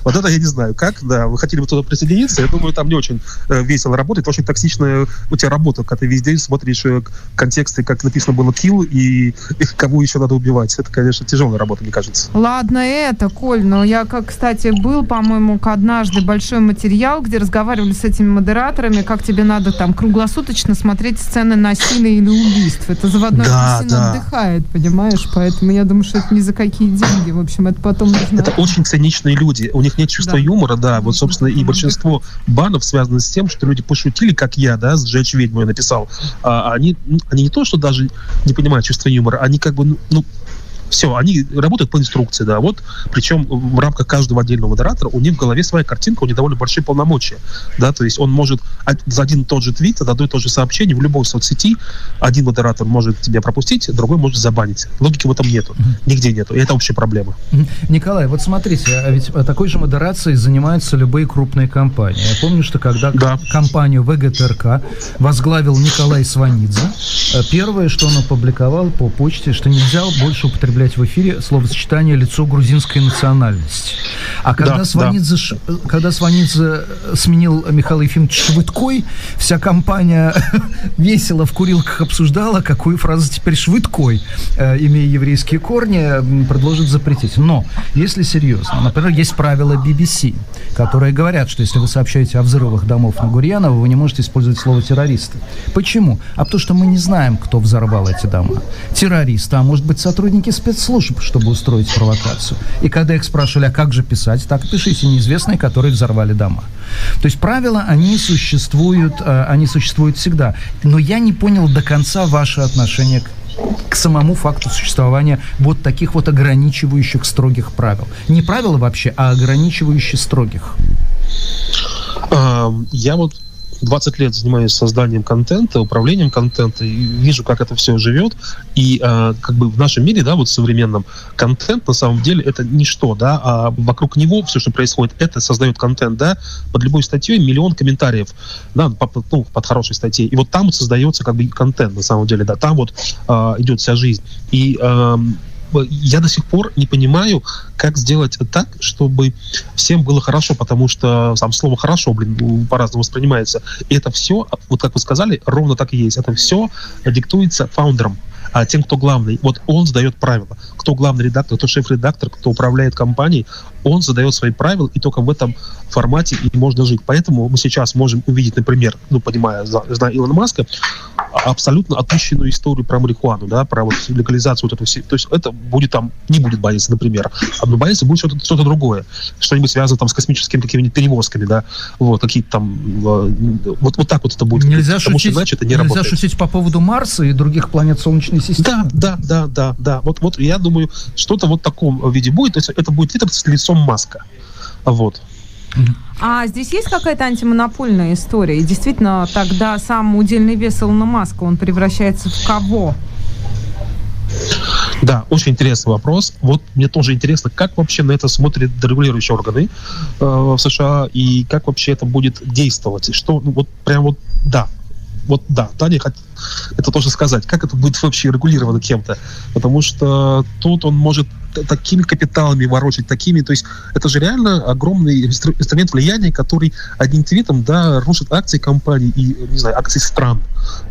Вот это я не знаю, как, да, вы хотели бы туда присоединиться, я думаю, там не очень э, весело работает, очень токсичная у тебя работа, когда ты везде смотришь э, контексты, как написано было kill, и, и кого еще надо убивать. Это, конечно, тяжелая работа, мне кажется. Ладно это, Коль, но я, как, кстати, был, по-моему, однажды большой материал, где разговаривали с этими модераторами, как тебе надо там круглосуточно смотреть сцены насилия или убийств. Это заводной да, да. отдыхает, понимаешь? Поэтому я думаю, что это ни за какие деньги. В общем, это потом нужно... Это очень циничные люди. У них нет чувства да. юмора, да. Вот, собственно, и большинство банов связано с тем, что люди пошутили, как я, да, сжечь ведьму я написал. А они, они не то, что даже не понимают чувства юмора, они как бы, ну, Все, они работают по инструкции, да. Вот, причем в рамках каждого отдельного модератора у них в голове своя картинка, у них довольно большие полномочия, да, то есть он может за один и тот же твит, за одно и то же сообщение в любой соцсети один модератор может тебя пропустить, другой может забанить. Логики в этом нету, нигде нету, и это общая проблема. Николай, вот смотрите, а ведь такой же модерацией занимаются любые крупные компании. Я помню, что когда да. компанию ВГТРК возглавил Николай Сванидзе, э, первое, что он опубликовал по почте, что нельзя больше употреблять в эфире словосочетание «лицо грузинской национальности». А когда, да, Сванидзе, да. когда Сванидзе сменил Михаила Ефимовича Швыдкой, вся компания *laughs* весело в курилках обсуждала, какую фразу теперь Швыдкой, э, имея еврейские корни, предложит запретить. Но, если серьезно, например, есть правила BBC, которые говорят, что если вы сообщаете о взрывах домов на Гурьянова, вы не можете использовать слово «террористы». Почему? А потому что мы не знаем, кто взорвал эти дома. Террористы, а может быть сотрудники спецслужб, чтобы устроить провокацию. И когда их спрашивали, а как же писать, так пишите неизвестные, которые взорвали дома. То есть правила, они существуют, э, они существуют всегда. Но я не понял до конца ваше отношение к к самому факту существования вот таких вот ограничивающих строгих правил. Не правила вообще, а ограничивающих строгих. Я вот 20 лет занимаюсь созданием контента, управлением контента, и вижу, как это все живет. И э, как бы в нашем мире, да, вот современном, контент на самом деле это ничто, да, а вокруг него все, что происходит, это создает контент, да, под любой статьей миллион комментариев, да, под, ну, под хорошей статьей. И вот там вот создается как бы контент на самом деле, да, там вот э, идет вся жизнь. И э, я до сих пор не понимаю, как сделать так, чтобы всем было хорошо, потому что сам слово «хорошо», блин, по-разному воспринимается. И это все, вот как вы сказали, ровно так и есть. Это все диктуется фаундером, а тем, кто главный. Вот он задает правила. Кто главный редактор, кто шеф-редактор, кто управляет компанией, он задает свои правила, и только в этом формате и можно жить. Поэтому мы сейчас можем увидеть, например, ну, понимая, зная Илона Маска, абсолютно отпущенную историю про марихуану, да, про вот легализацию вот этого. То есть это будет там, не будет баниться, например. А но баниться будет что-то что другое. Что-нибудь связано там с космическими какими-нибудь перевозками, да, вот, какие-то там, вот, вот так вот это будет. Нельзя потому шутить, что иначе это не нельзя работает. шутить по поводу Марса и других планет Солнечной системы. Да, да, да, да, да. Вот, вот я думаю, что-то вот в таком виде будет. То есть это будет с лицом Маска. Вот. А здесь есть какая-то антимонопольная история? И действительно, тогда сам удельный вес Илона Маска, он превращается в кого? Да, очень интересный вопрос. Вот мне тоже интересно, как вообще на это смотрят регулирующие органы э, в США и как вообще это будет действовать. Что, ну, вот прям вот, да, вот да, Таня это тоже сказать, как это будет вообще регулировано кем-то, потому что тут он может такими капиталами ворочать, такими, то есть это же реально огромный инструмент влияния, который одним твитом, да, рушит акции компаний и, не знаю, акции стран,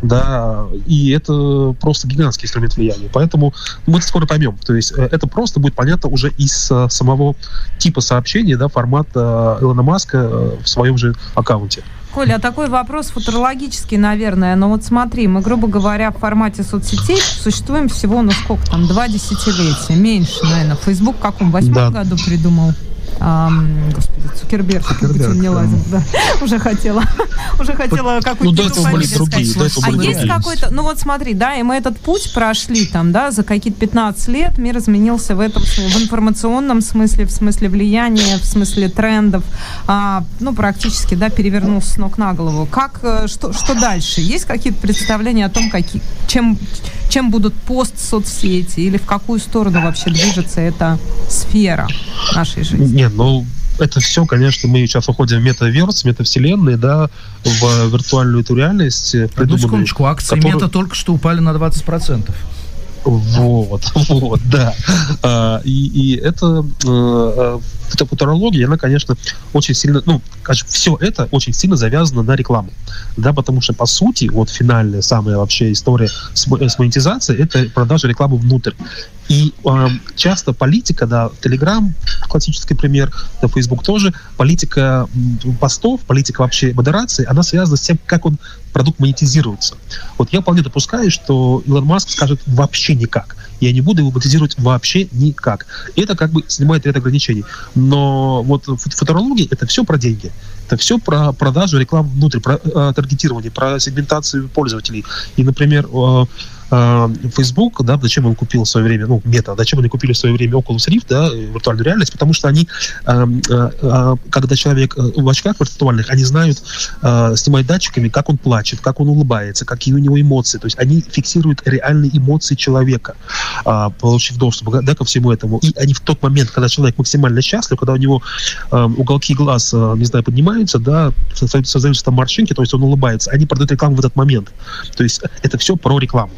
да, и это просто гигантский инструмент влияния, поэтому мы это скоро поймем, то есть э, это просто будет понятно уже из э, самого типа сообщения, да, формата э, Илона Маска в своем же аккаунте. Коля, а такой вопрос футурологический, наверное. Но вот смотри, мы, грубо говоря, в формате соцсетей существуем всего, ну сколько там, два десятилетия, меньше, наверное. Facebook в каком, восьмом да. году придумал? Um, господи, Цукерберг, Цукерберг не лазит, да. *laughs* Уже хотела, *laughs* уже хотела какую-то... Ну, были другие, этого А есть какой-то, ну вот смотри, да, и мы этот путь прошли там, да, за какие-то 15 лет мир изменился в этом, в информационном смысле, в смысле влияния, в смысле трендов, а, ну, практически, да, перевернулся с ног на голову. Как, э, что, что дальше? Есть какие-то представления о том, какие, чем, чем будут пост-соцсети или в какую сторону вообще движется эта сфера нашей жизни? Нет, ну, это все, конечно, мы сейчас уходим в метаверс, метавселенные, да, в виртуальную эту реальность. Одну секундочку, акции который... мета только что упали на 20%. Вот, *laughs* вот, да. А, и, и это, э, эта футурология, она, конечно, очень сильно, ну, скажем, все это очень сильно завязано на рекламу, да, потому что, по сути, вот финальная самая вообще история с, с монетизацией, это продажа рекламы внутрь. И э, часто политика, да, Telegram, классический пример, да, Facebook тоже, политика постов, политика вообще модерации, она связана с тем, как он продукт монетизируется. Вот я вполне допускаю, что Илон Маск скажет вообще никак. Я не буду его монетизировать вообще никак. И это как бы снимает ряд ограничений. Но вот футурология — это все про деньги. Это все про продажу рекламы внутрь, про э, таргетирование, про сегментацию пользователей. И, например, э, э, Facebook, да, зачем он купил в свое время, ну, мета, зачем они купили в свое время Oculus Rift, да, виртуальную реальность, потому что они, э, э, когда человек в очках виртуальных, они знают, э, снимать датчиками, как он плачет, как он улыбается, какие у него эмоции, то есть они фиксируют реальные эмоции человека, э, получив доступ, да, ко всему этому, и они в тот момент, когда человек максимально счастлив, когда у него э, уголки глаз, э, не знаю, поднимаются, да, создаются там морщинки, то есть он улыбается, они продают рекламу в этот момент. То есть это все про рекламу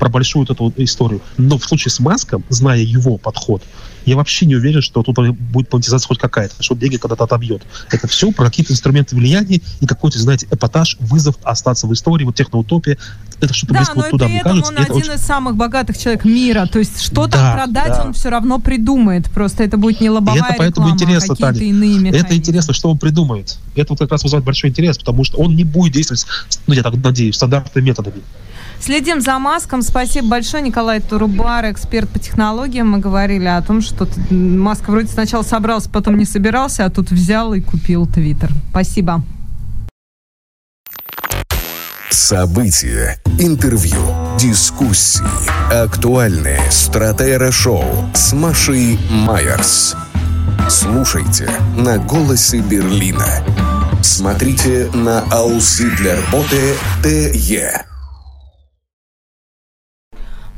про большую вот эту историю. Но в случае с Маском, зная его подход, я вообще не уверен, что тут будет монетизация хоть какая-то, что деньги когда-то отобьет. Это все про какие-то инструменты влияния и какой-то, знаете, эпатаж, вызов остаться в истории, вот техноутопия. Это что-то да, близко но вот туда, мне кажется. он один очень... из самых богатых человек мира. То есть что Да, там продать, да. он все равно придумает. Просто это будет не лобовая И это поэтому реклама, интересно, а Таня. иные механизмы. Это интересно, что он придумает. Это вот как раз вызывает большой интерес, потому что он не будет действовать, ну, я так надеюсь, стандартными методами. Следим за Маском. Спасибо большое, Николай Турубар, эксперт по технологиям. Мы говорили о том, что т- Маск вроде сначала собрался, потом не собирался, а тут взял и купил Твиттер. Спасибо. События, интервью, дискуссии, актуальные стратера-шоу с Машей Майерс. Слушайте на «Голосе Берлина». Смотрите на «Аусы для работы ТЕ».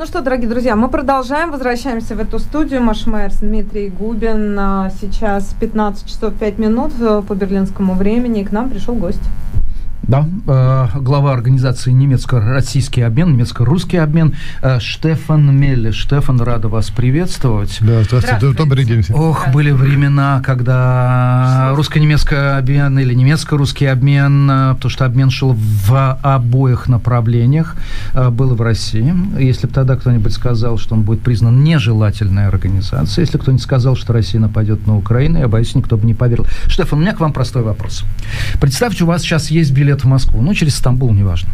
Ну что, дорогие друзья, мы продолжаем, возвращаемся в эту студию. Маш Майерс, Дмитрий Губин. А, Сейчас 15 часов 5 минут э, по берлинскому времени. И к нам пришел гость. Да, э, глава организации немецко-российский обмен, немецко-русский обмен э, Штефан Мелли. Штефан, рада вас приветствовать. Да, здравствуйте, Здравствуйте. добрый день всем. Ох, были времена, когда русско-немецкий обмен или немецко-русский обмен, э, потому что обмен шел в обоих направлениях, э, был в России. Если бы тогда кто-нибудь сказал, что он будет признан нежелательной организацией, если кто-нибудь сказал, что Россия нападет на Украину, я боюсь, никто бы не поверил. Штефан, у меня к вам простой вопрос. Представьте, у вас сейчас есть билет в Москву, ну, через Стамбул, неважно.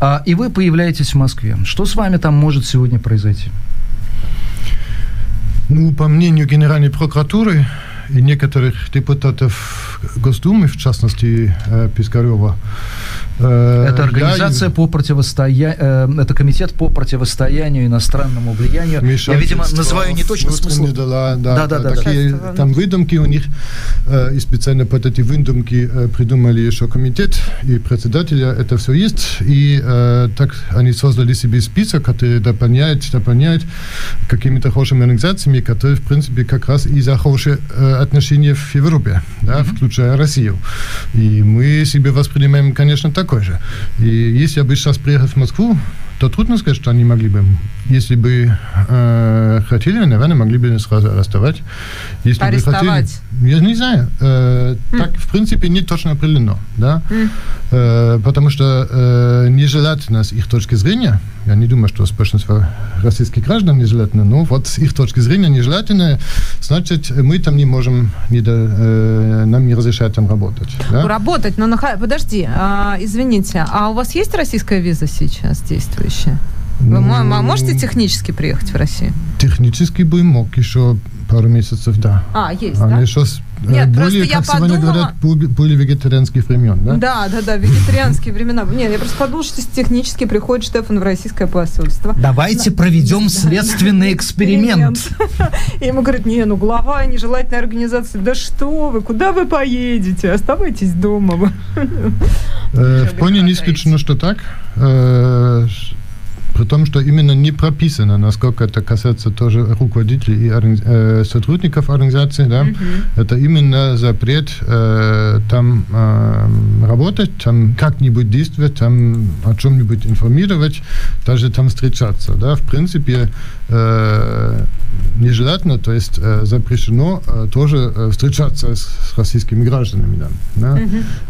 А, и вы появляетесь в Москве. Что с вами там может сегодня произойти? Ну, по мнению Генеральной прокуратуры и некоторых депутатов Госдумы, в частности э, Пискарева, Это я- организация по противостоянию, это комитет по противостоянию иностранному влиянию. Я, видимо, называю не точно смысл. да, Да, да, да, да. такие во там выдумки у них, э, и специально под эти выдумки э, придумали еще комитет и председателя, это все есть, и э, так они создали себе список, который дополняет, дополняет какими-то хорошими организациями, которые, в принципе, как раз и за хорошие э, отношения в Европе, да, включая Россию. И мы себе воспринимаем, конечно, такой же. И если я бы сейчас приехал в Москву, то трудно сказать, что они могли бы, если бы э, хотели, наверное, могли бы сразу арестовать. Если бы Арестовать. хотели, я не знаю. Э, Так, в принципе, не точно определено, да, Э, потому что э, нежелательно с их точки зрения, я не думаю, что с большинства российских граждан нежелательно, но вот с их точки зрения нежелательно, значит, мы там не можем, не до, э, нам не разрешают там работать. Да? Работать, но наха- подожди, а, извините, а у вас есть российская виза сейчас действующая? Вы Ну, можете технически приехать в Россию? Технически бы мог еще пару месяцев, да. А, есть, Они да? еще э, Нет, просто более, я как сегодня подумала- говорят, более вегетарианских времен, да? Да, да, да, вегетарианские времена. Нет, я просто подумала, что технически приходит Штефан в российское посольство. Давайте проведем следственный эксперимент. *laughs* И ему говорят, не, ну глава нежелательной организации, да что вы, куда вы поедете? Оставайтесь дома. *laughs* Э, Вполне не исключено, что так. При том, что именно не прописано, насколько это касается тоже руководителей и э, сотрудников организации, да, это именно запрет э, там э, работать, там как-нибудь действовать, там о чем-нибудь информировать, даже там встречаться, да, в принципе, э, нежелательно, то есть э, запрещено э, тоже э, встречаться с, с российскими гражданами, да, да.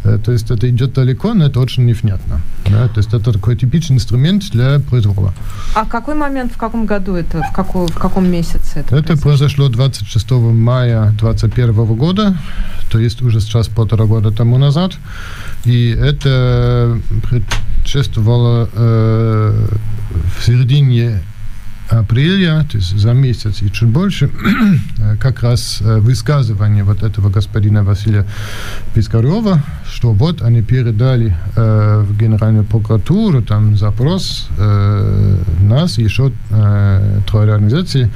Э, то есть это идет далеко, но это очень невнятно, да, то есть это такой типичный инструмент для произвола. А какой момент, в каком году это, в, какой, в каком месяце это? Это произошло 26 мая 2021 года, то есть уже сейчас полтора года тому назад. И это предшествовало э, в середине апреля, то есть за месяц и чуть больше, *clears throat* как раз высказывание вот этого господина Василия Пискарева, что вот они передали э, в Генеральную прокуратуру там запрос э, нас еще э, трое организаций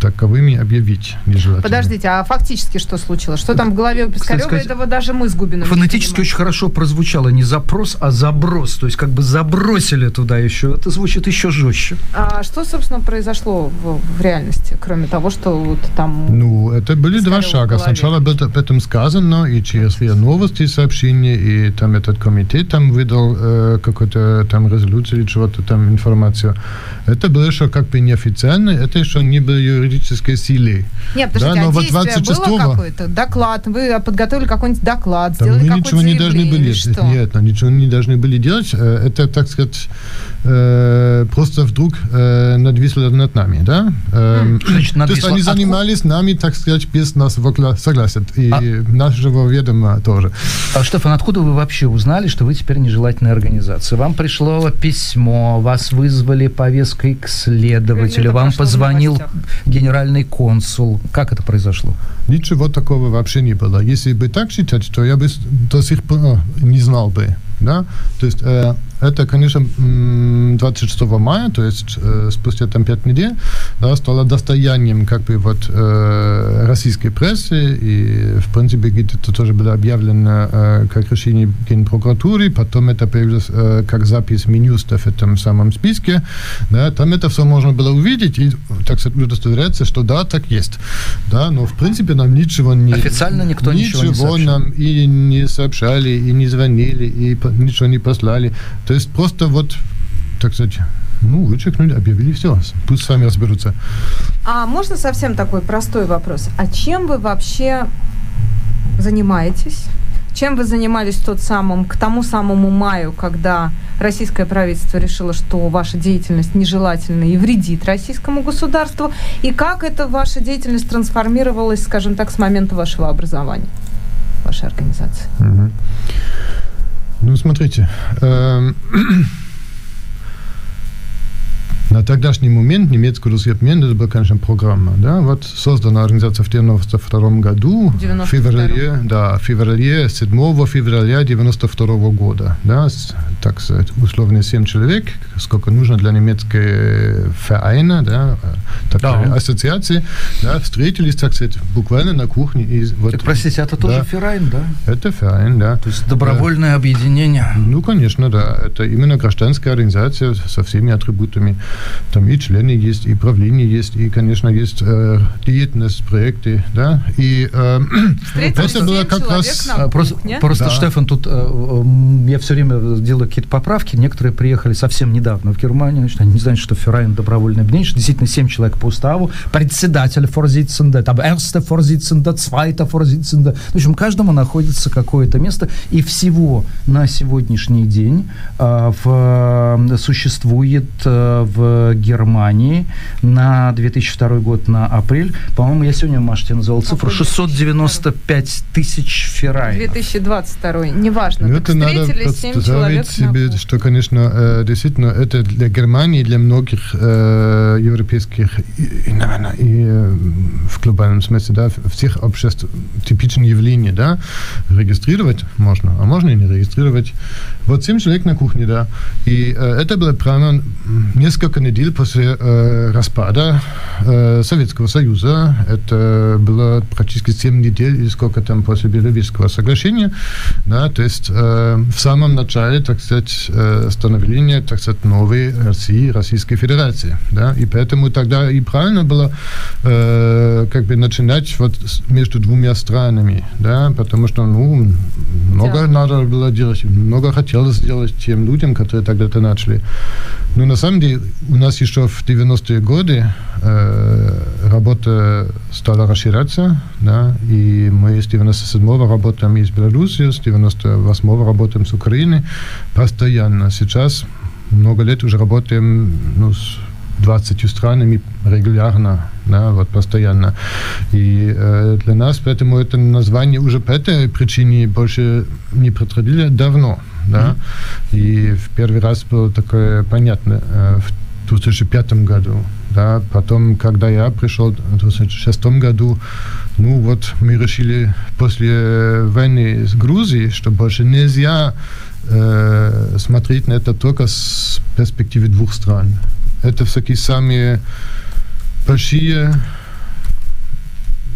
таковыми объявить нежелательно. Подождите, а фактически что случилось? Что там в голове у Пискарева? Сказать, Этого даже мы с Губиным Фонетически очень хорошо прозвучало не запрос, а заброс. То есть как бы забросили туда еще. Это звучит еще жестче. А что, собственно, произошло в, в реальности, кроме того, что вот там... Ну, это были два шага. Сначала об этом сказано, и через новости сообщения, и там этот комитет там выдал э, какую-то там резолюцию или чего-то там информацию. Это было еще как бы неофициально, это еще не было юридической силе. Нет, подождите, да, но а вот 26 было какой-то доклад, вы подготовили какой-нибудь доклад, Там сделали мы ничего не должны были, что? нет, ничего не должны были делать. Э, это, так сказать, э, просто вдруг э, надвисло над нами, да? Э, Значит, То есть они занимались Откуда? нами, так сказать, без нас согласия. И а... нашего ведома тоже. А, Штефан, откуда вы вообще узнали, что вы теперь нежелательная организация? Вам пришло письмо, вас вызвали повесткой к следователю, вам позвонил генеральный консул. Как это произошло? Ничего такого вообще не было. Если бы так считать, то я бы до сих пор не знал бы. Да? То есть э, это, конечно, 26 мая, то есть э, спустя там 5 недель, да, стало достоянием как бы вот э, российской прессы, и в принципе это тоже было объявлено э, как решение Генпрокуратуры, потом это появилось э, как запись Минюста в этом самом списке, да, там это все можно было увидеть. И, так сказать, удостоверяться, что да, так есть, да, но в принципе нам ничего не... Официально никто ничего, ничего не нам и не сообщали, и не звонили, и ничего не послали. То есть просто вот, так сказать, ну, вычеркнули, объявили, все, пусть сами разберутся. А можно совсем такой простой вопрос? А чем вы вообще занимаетесь? Чем вы занимались тот самым, к тому самому маю, когда российское правительство решило, что ваша деятельность нежелательна и вредит российскому государству? И как эта ваша деятельность трансформировалась, скажем так, с момента вашего образования, вашей организации? Угу. Ну, смотрите, эм, *clears throat* На тогдашний момент немецкую разведмену это была, конечно, программа. Да? Вот создана организация в 1992 году, 92. в феврале, да, в феврале, 7 февраля 92 года. Да? Так сказать, условно 7 человек, сколько нужно для немецкой Verein а, да, такой да. ассоциации, да, встретились, так сказать, буквально на кухне. И вот, это, простите, это тоже да, Verein, да? Это Verein, да. То есть добровольное да. объединение? Ну, конечно, да. Это именно гражданская организация со всеми атрибутами. Там и члены есть, и правление есть, и, конечно, есть э, деятельность, проекты, да, и э, *clears throat* это было как раз... Просто, просто да. Штефан, тут э, я все время делаю какие-то поправки, некоторые приехали совсем недавно в Германию, значит, они не знают, что Феррайн добровольное объединение, действительно 7 человек по уставу, председатель форзитценда, там, эрсте форзитценда, свайта форзитценда, в общем, каждому находится какое-то место, и всего на сегодняшний день э, в, существует э, в Германии на 2002 год, на апрель. По-моему, я сегодня, Маша, тебе назвал цифру, 695 тысяч феррай. 2022, неважно. Ну, это надо представить себе, на... что, конечно, э, действительно, это для Германии, для многих э, европейских, и, и, наверное, и э, в глобальном смысле, да, всех обществ типичное явление, да, регистрировать можно, а можно и не регистрировать. Вот семь человек на кухне, да, и э, это было прямо несколько недель после э, распада э, Советского Союза. Это было практически 7 недель или сколько там после Беловежского соглашения. Да, то есть э, в самом начале, так сказать, э, становления, так сказать, новой России, Российской Федерации. Да, и поэтому тогда и правильно было э, как бы начинать вот между двумя странами, да, потому что, ну, много да. надо было делать, много хотелось сделать тем людям, которые тогда-то начали. Но на самом деле у нас еще в 90-е годы э, работа стала расширяться, да, и мы с 97-го работаем из Беларуси, с 98-го работаем с Украины постоянно. Сейчас много лет уже работаем ну, с 20 странами регулярно, да, вот постоянно. И э, для нас поэтому это название уже по этой причине больше не протрудили давно. Да? Mm-hmm. И в первый раз было такое понятно э, в 2005 году, Да. Потом, когда я пришел в 2006 году, ну вот мы решили после войны с Грузией, что больше нельзя э, смотреть на это только с перспективы двух стран. Это все-таки самые большие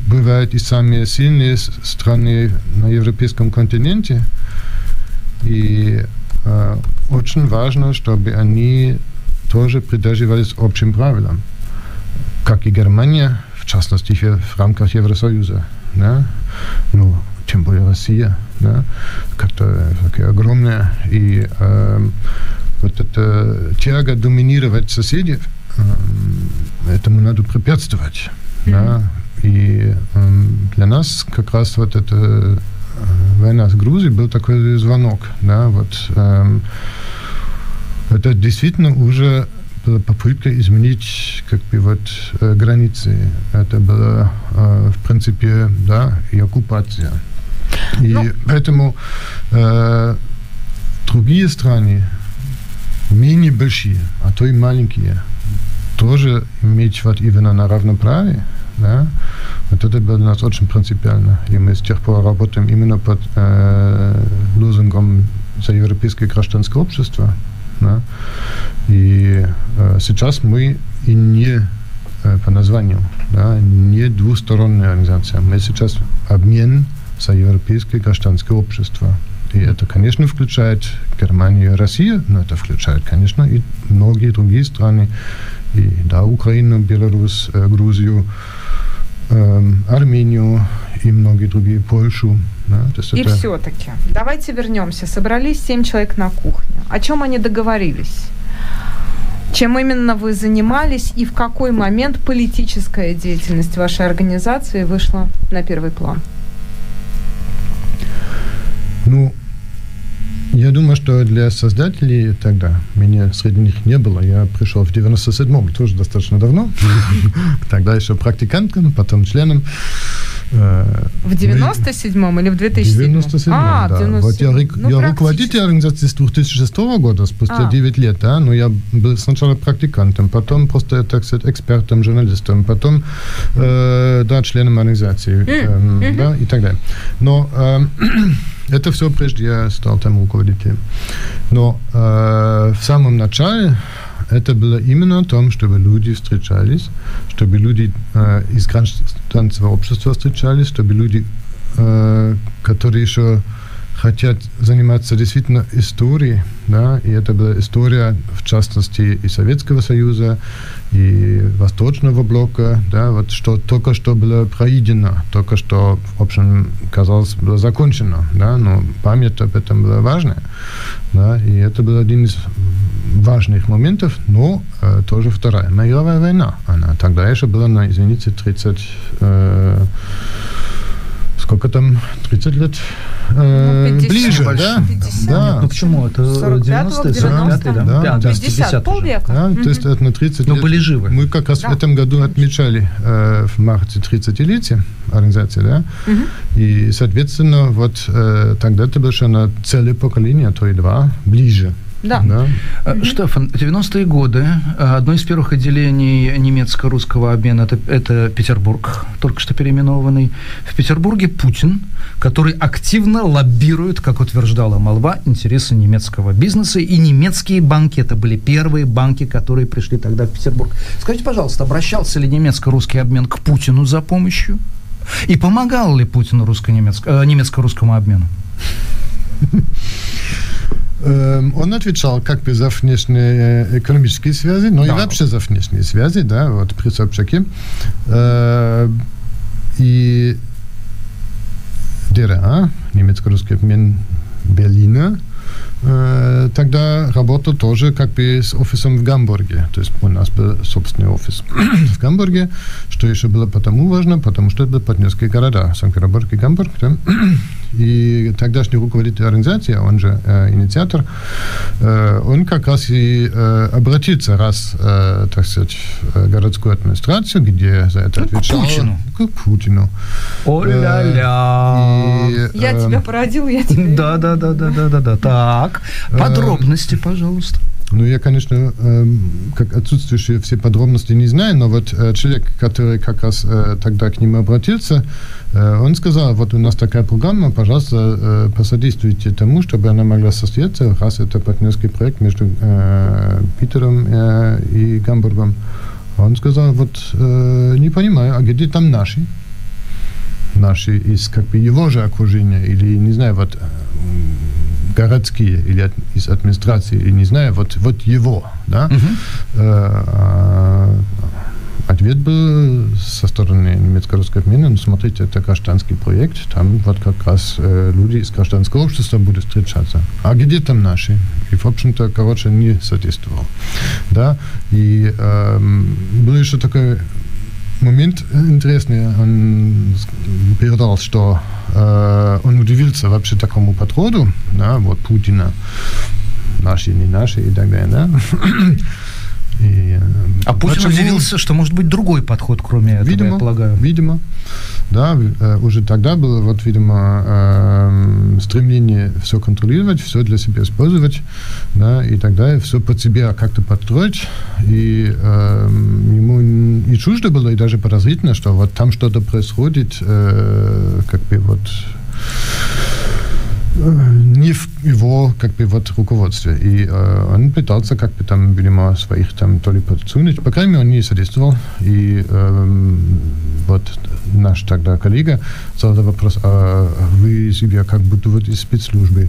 бывают и самые сильные страны на европейском континенте. И э, очень важно, чтобы они тоже придерживались общим правилам, как и Германия, в частности, в рамках Евросоюза. Да? Ну, тем более Россия, да? как-то такая огромная. И э, вот эта тяга доминировать соседей, э, этому надо препятствовать. Mm-hmm. Да? И э, для нас как раз вот эта война с Грузией был такой звонок. Да? Вот, э, это действительно уже была попытка изменить как бы вот э, границы. Это была э, в принципе да и оккупация. И ну, поэтому э, другие страны менее большие, а то и маленькие, тоже иметь вот именно на равноправии, да, вот это для нас очень принципиально. И мы с тех пор работаем именно под э, лозунгом за европейское гражданское общество. Да? И э, сейчас мы и не э, по названию, да, не двусторонняя организация. Мы сейчас обмен за европейское гражданское общество. И это, конечно, включает Германию и Россию, но это включает, конечно, и многие другие страны, и да, Украину, Беларусь, э, Грузию, э, Армению и многие другие, Польшу. Да, и это... все-таки, давайте вернемся. Собрались семь человек на кухне. О чем они договорились? Чем именно вы занимались и в какой момент политическая деятельность вашей организации вышла на первый план? Ну, я думаю, что для создателей тогда, меня среди них не было, я пришел в 97-м, тоже достаточно давно, *laughs* тогда еще практикантом, потом членом. Э, в 97-м или в 2007 В 97-м, а, да. 97 вот я, ну, я руководитель организации с 2006 года, спустя а. 9 лет, да, но я был сначала практикантом, потом просто, так сказать, экспертом, журналистом, потом, э, да, членом организации, mm. э, да, и так далее. Но э, *clears throat* Это все прежде я стал там руководителем. Но э, в самом начале это было именно о том, чтобы люди встречались, чтобы люди э, из гражданского общества встречались, чтобы люди, э, которые еще хотят заниматься действительно историей, да, и это была история, в частности, и Советского Союза, и Восточного блока, да, вот что только что было пройдено, только что, в общем, казалось, было закончено, да, но память об этом была важная, да, и это был один из важных моментов, но э, тоже Вторая мировая война, она тогда еще была, на, извините, 30 э, сколько там, 30 лет э, ну, ближе, да? 50. Да. Нет, ну почему? Это 90-е, 45-е, да? Да, да, 50, 50 полвека. Да, то есть это на 30 Но лет. были живы. Мы как раз да. в этом году отмечали э, в марте 30-летие организации, да? Mm-hmm. И, соответственно, вот э, тогда это было на целое поколение, а то и два, ближе. Да. да. Mm-hmm. Штефан, 90-е годы, э, одно из первых отделений немецко-русского обмена это, это Петербург, только что переименованный. В Петербурге Путин, который активно лоббирует, как утверждала молва, интересы немецкого бизнеса, и немецкие банки, это были первые банки, которые пришли тогда в Петербург. Скажите, пожалуйста, обращался ли немецко-русский обмен к Путину за помощью? И помогал ли Путину русско-немецко, э, немецко-русскому обмену? Он отвечал как бы за внешние экономические связи, но да. и вообще за внешние связи, да, вот при Собчаке. И ДРА, немецко-русский обмен Берлина, тогда работал тоже как бы с офисом в Гамбурге. То есть у нас был собственный офис *clears throat* в Гамбурге, что еще было потому важно, потому что это были партнерские города, Санкт-Петербург и Гамбург. Да? *clears throat* И тогдашний руководитель организации, он же э, инициатор, э, он как раз и э, обратился раз, э, так сказать, в городскую администрацию, где за это отвечал. К Путину. К Путину. О-ля-ля. Э, я э, тебя породил, я тебя... Да-да-да-да-да-да. Так, подробности, пожалуйста. Ну, я, конечно, э, как отсутствующие все подробности не знаю, но вот э, человек, который как раз э, тогда к ним обратился, э, он сказал, вот у нас такая программа, пожалуйста, э, посодействуйте тому, чтобы она могла состояться, раз это партнерский проект между э, Питером э, и Гамбургом. Он сказал, вот э, не понимаю, а где там наши? Наши из как бы его же окружения, или, не знаю, вот... Городские или от, из администрации, или не знаю, вот, вот его, да, uh-huh. э, ответ был со стороны немецко-русской обмена, ну, смотрите, это гражданский проект, там вот как раз э, люди из гражданского общества будут встречаться. А где там наши? И, в общем-то, короче, не содействовал. Да, и э, был еще такой момент интересный. Он передал, что э, он удивился вообще такому подходу, да, вот Путина, наши, не наши и так далее, да. И, а Путин почему? удивился, что может быть другой подход, кроме этого, видимо, я полагаю. Видимо, да, э, уже тогда было, вот, видимо, э, стремление все контролировать, все для себя использовать, да, и тогда все под себя как-то подстроить, и э, ему не чуждо было, и даже подозрительно, что вот там что-то происходит, э, как бы вот не в его как бы вот руководстве. И э, он пытался как бы там, видимо, своих там то ли подсунуть. По крайней мере, он не содействовал. И э, вот наш тогда коллега задал вопрос, а вы себя как будто вот из спецслужбы.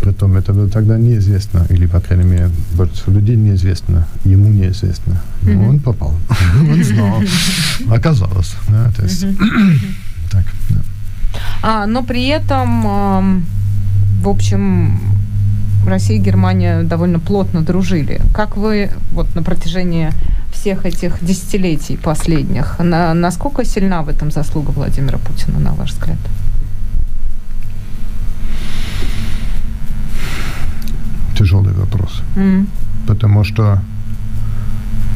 Притом это было тогда неизвестно, или, по крайней мере, большинству людей неизвестно, ему неизвестно. Но mm-hmm. он попал, *laughs* он знал, *laughs* оказалось. Да, то есть, так, да. А, но при этом в общем, Россия и Германия довольно плотно дружили. Как вы вот на протяжении всех этих десятилетий последних, на, насколько сильна в этом заслуга Владимира Путина, на ваш взгляд? Тяжелый вопрос. Mm. Потому что,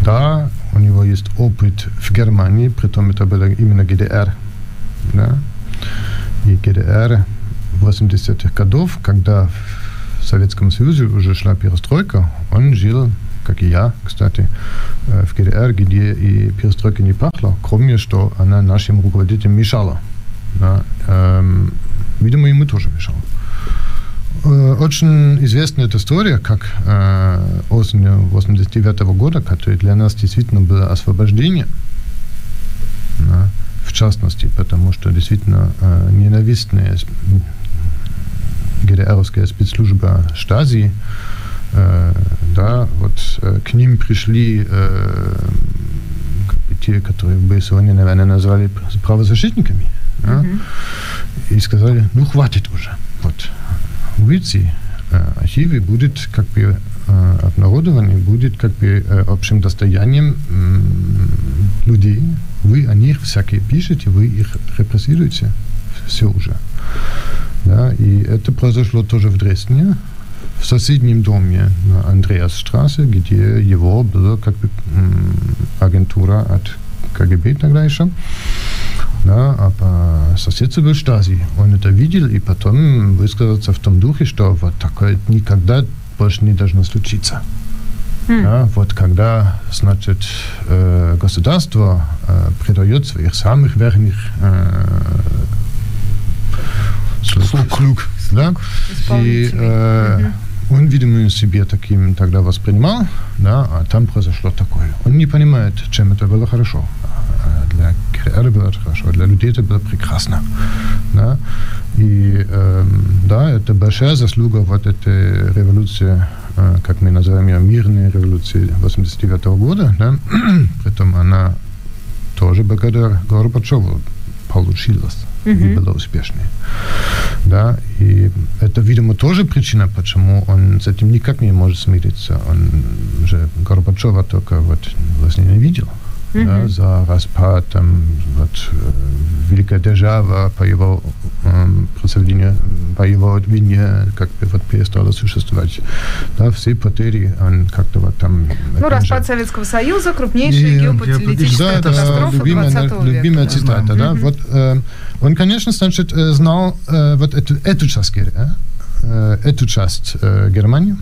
да, у него есть опыт в Германии, при том это было именно ГДР. Да? И ГДР 80-х годов, когда в Советском Союзе уже шла перестройка, он жил, как и я, кстати, э, в ГДР, где и перестройка не пахла, кроме что она нашим руководителям мешала. Да, эм, видимо, ему тоже мешала. Э, очень известна эта история, как э, осенью 89 -го года, которая для нас действительно было освобождение, да, в частности, потому что действительно э, ненавистные ГДРовская спецслужба Штази, э, да, вот э, к ним пришли те, которые бы сегодня, наверное, назвали правозащитниками, да, mm-hmm. и сказали, ну, хватит уже, вот, э, архивы будут как бы обнародованы, будет как бы общим достоянием людей, вы о них всякие пишете, вы их репрессируете, все уже. Да, и это произошло тоже в Дрездене, в соседнем доме на Андреасштрассе, где его была как бы агентура от КГБ тогда еще. Да, а по соседству был Штази. Он это видел и потом высказался в том духе, что вот такое никогда больше не должно случиться. Mm. Да, вот когда, значит, э, государство э, предает своих самых верных э, Слуг. Да? И э, он, видимо, себе таким тогда воспринимал, да, а там произошло такое. Он не понимает, чем это было хорошо. А для КР было это хорошо, для людей это было прекрасно. Да? И э, да, это большая заслуга вот этой революции, э, как мы называем ее, мирной революции 89 -го года. Да? *clears throat* Притом она тоже благодаря Горбачеву получилась mm-hmm. и была успешной. Да, и это, видимо, тоже причина, почему он с этим никак не может смириться. Он же Горбачева только вот возненавидел mm-hmm. да, за распад, там, вот, э, великая держава по его э, представлению, по его вине, как бы вот перестала существовать. Да, все потери, он как-то вот там... Ну, распад. Советского Союза, крупнейшая геополитическая да, катастрофа да, любимая, 20 века. Любимая цитата, mm-hmm. да. Вот, э, он, конечно, значит, знал э, вот эту, эту часть, э, эту часть э, Германии,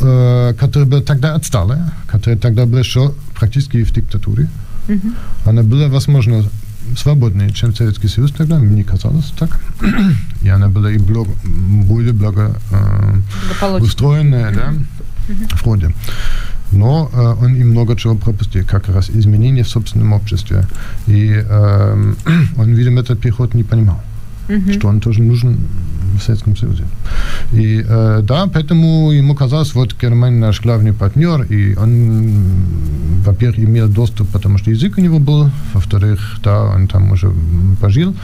э, которая была тогда отсталая, которая тогда была еще практически в диктатуре. Угу. Она была, возможно, свободнее, чем Советский Союз тогда, мне казалось так. И она была и благ, более благо, э, устроенная, да, вроде. Но э, он и много чего пропустил, как раз изменения в собственном обществе. И э, он, видимо, этот переход не понимал угу. что он тоже нужен в Советском Союзе. И э, да, поэтому ему казалось, вот Германия наш главный партнер, и он, во-первых, имел доступ, потому что язык у него был, во-вторых, да, он там уже пожил.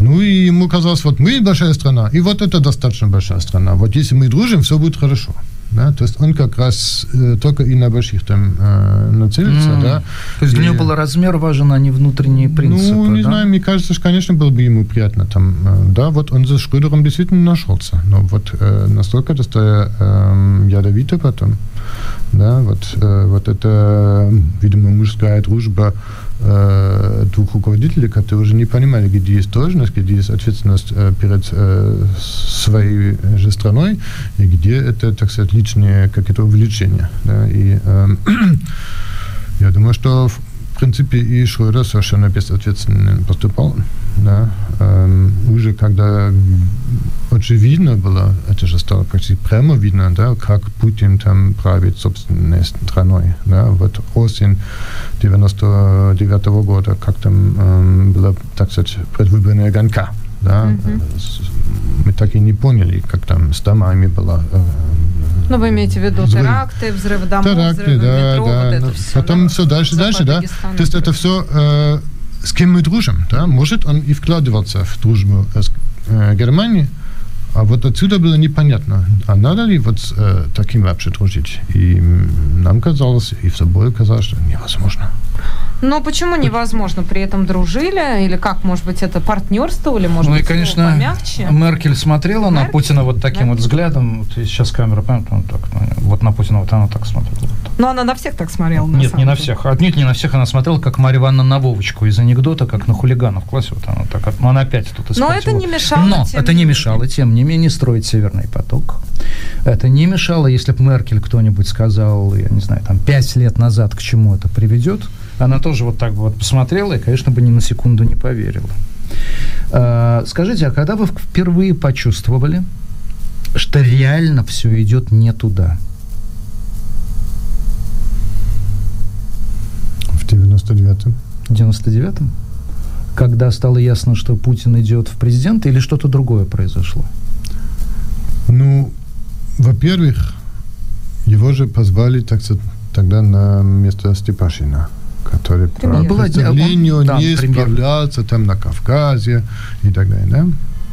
Ну и ему казалось, вот мы большая страна, и вот это достаточно большая страна. Вот если мы дружим, все будет хорошо. Да? То есть он как раз э, только и на больших там э, нацелится. Mm. Да? То есть и, для него был размер важен, а не внутренние принципы. Ну, не да? знаю, мне кажется, что, конечно, было бы ему приятно там. Э, да, вот он за Шрöдером действительно нашелся. Но вот э, настолько это э, ядовито потом. Да, вот, э, вот это, видимо, мужская дружба э, двух руководителей, которые уже не понимали, где есть должность, где есть ответственность э, перед э, своей же страной, и где это, так сказать, личное какое-то увлечение. Да, и э, *clears throat* я думаю, что в принципе и Шрёдер совершенно безответственно поступал да, эм, уже когда очевидно было, это же стало почти прямо видно, да, как Путин там правит собственной страной. Да, вот осень 99 -го года, как там эм, была, так сказать, предвыборная гонка. Да, mm-hmm. Мы так и не поняли, как там с домами была э, ну, вы имеете в виду взрыв. теракты, взрыв домов, теракты, взрыв да, метро, да. вот это все. Потом да? все дальше, дальше, да. То есть это все э, с кем мы дружим, да, может он и вкладываться в дружбу с э, Германией, а вот отсюда было непонятно, а надо ли вот э, таким вообще дружить. И нам казалось, и в собой казалось, что невозможно. Но почему невозможно? При этом дружили? Или как, может быть, это партнерство? Или, может ну, быть, и, конечно, помягче? Меркель смотрела Меркель? на Путина вот таким Меркель? вот взглядом. Вот сейчас камера, понятно, так, ну, вот на Путина вот она так смотрела. Но она на всех так смотрела, на Нет, не на всех. Отнюдь не на всех она смотрела, как Марья Ивановна на Вовочку из анекдота, как на хулигана в классе. Вот она так, но она опять тут Но это не мешало. Но это не мешало, тем не менее, строить Северный поток. Это не мешало, если бы Меркель кто-нибудь сказал, я не знаю, там, пять лет назад к чему это приведет, она тоже вот так вот посмотрела и, конечно, бы ни на секунду не поверила. А, скажите, а когда вы впервые почувствовали, что реально все идет не туда? В 99-м. В 99-м? Когда стало ясно, что Путин идет в президенты, или что-то другое произошло? Ну, во-первых, его же позвали, так тогда на место Степашина который по представлению да, не премьер. справлялся там на Кавказе и так далее. Да?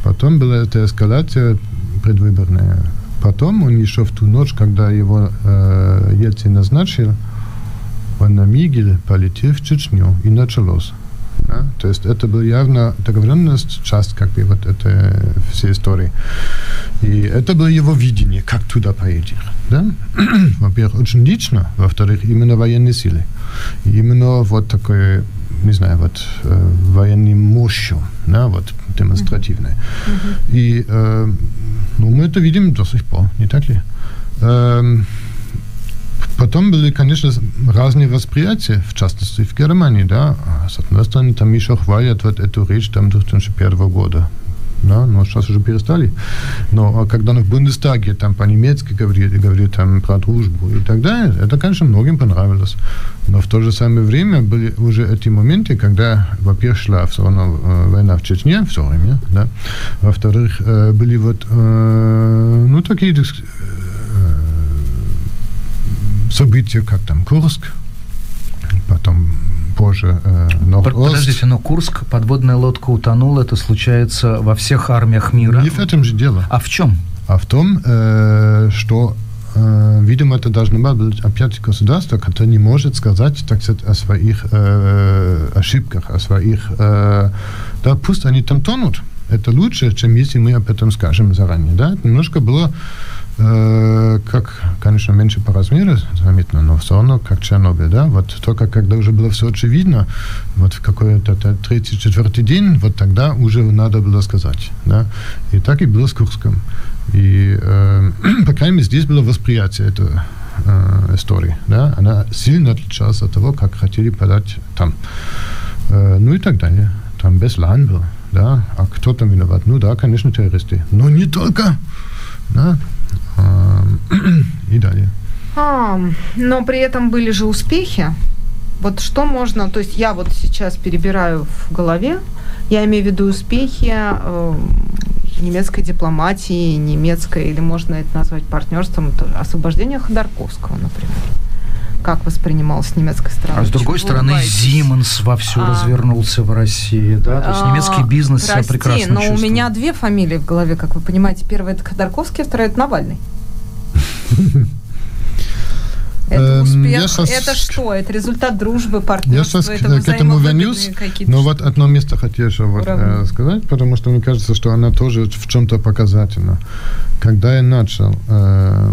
Потом была эта эскалация предвыборная. Потом он еще в ту ночь, когда его э, Ельцин назначил, он на Мигель полетел в Чечню, и началось. Да? То есть это была явно договоренность, часть как бы вот этой всей истории. И это было его видение, как туда поедет. Да? Во-первых, очень лично, во-вторых, именно военные силы. Именно вот такое не знаю, вот э, военной мощью, да, вот демонстративной. Mm-hmm. И э, ну, мы это видим до сих пор, не так ли? Э, Потом были, конечно, разные восприятия, в частности, в Германии, да. С одной стороны, там еще хвалят вот эту речь там 2001 года. Да, но сейчас уже перестали. Но когда он в Бундестаге там по-немецки говорит, говорит там про дружбу и так далее, это, конечно, многим понравилось. Но в то же самое время были уже эти моменты, когда, во-первых, шла все равно э, война в Чечне все время, да, во-вторых, э, были вот, э, ну, такие события, как там Курск, потом позже э, Норд-Ост. Подождите, но Курск, подводная лодка утонула, это случается во всех армиях мира. Не в этом же дело. А в чем? А в том, э, что, э, видимо, это должно быть опять государство, которое не может сказать, так сказать, о своих э, ошибках, о своих... Э, да, пусть они там тонут. Это лучше, чем если мы об этом скажем заранее. Да? Это немножко было как, конечно, меньше по размеру заметно, но все равно как Чернобыль, да, вот только когда уже было все очевидно, вот в какой-то третий, четвертый день, вот тогда уже надо было сказать, да, и так и было с Курском. И, э, *clears throat* по крайней мере, здесь было восприятие этого э, истории, да, она сильно отличалась от того, как хотели подать там. Э, ну и так далее. Там Беслан был, да, а кто там виноват? Ну да, конечно, террористы. Но не только, да, э, *clears throat* и далее. А, но при этом были же успехи. Вот что можно, то есть я вот сейчас перебираю в голове, я имею в виду успехи э, немецкой дипломатии, немецкой, или можно это назвать партнерством, освобождение Ходорковского, например как воспринималось с немецкой стороны. А с другой Чего стороны, Зименс вовсю а, развернулся в России, да, то есть а, немецкий бизнес прости, себя прекрасно но чувствует. у меня две фамилии в голове, как вы понимаете. Первая это Ходорковский, вторая это Навальный. *laughs* Это успех, эм, сейчас, это что? Это результат дружбы, партнерства, я сейчас это к этому вернусь, но вот одно место хотел еще вот, э, сказать, потому что мне кажется, что она тоже в чем-то показательна. Когда я начал э,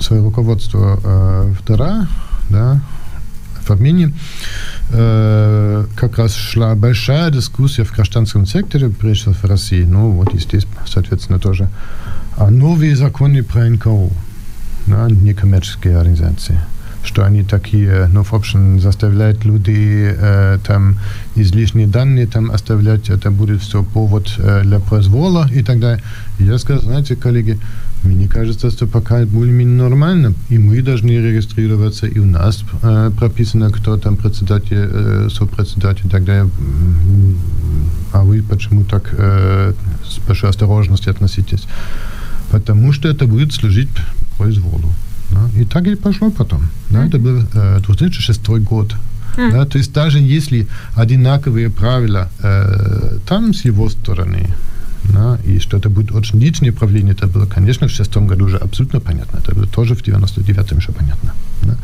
свое руководство э, в ТРА, да, в Армении, э, как раз шла большая дискуссия в гражданском секторе, прежде всего в России, ну вот и здесь, соответственно, тоже, о новые законы про НКО, да, некоммерческие организации что они такие, ну, в общем, заставляют людей э, там излишние данные там оставлять, это будет все повод э, для произвола и так далее. Я сказал, знаете, коллеги, мне кажется, что пока более-менее нормально, и мы должны регистрироваться, и у нас э, прописано, кто там председатель, э, сопредседатель так далее. А вы почему так э, с большой осторожностью относитесь? Потому что это будет служить произволу. Да? И так и пошло потом. Да? Это был э, 2006 год. Mm. Да? То есть даже если одинаковые правила э, там с его стороны, да, и что это будет очень личное правление, это было, конечно, в шестом году уже абсолютно понятно. Это было тоже в 99-м еще понятно. Да.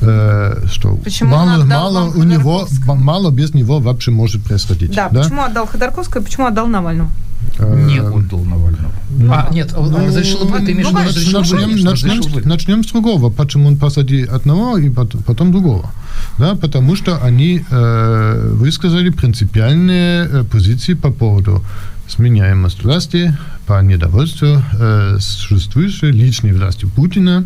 Э, что почему мало, мало у него, мало без него вообще может происходить. Да, да? почему отдал Ходорковского, почему отдал Навального? Не отдал Навального. Ну, а, нет, ну, разрешил бы, ты имеешь в виду разрешил начнем, начнем, начнем с другого. Почему он посадил одного и потом, потом другого? Да, потому что они э, высказали принципиальные э, позиции по поводу сменяемость власти по недовольству э, существующей личной властью Путина,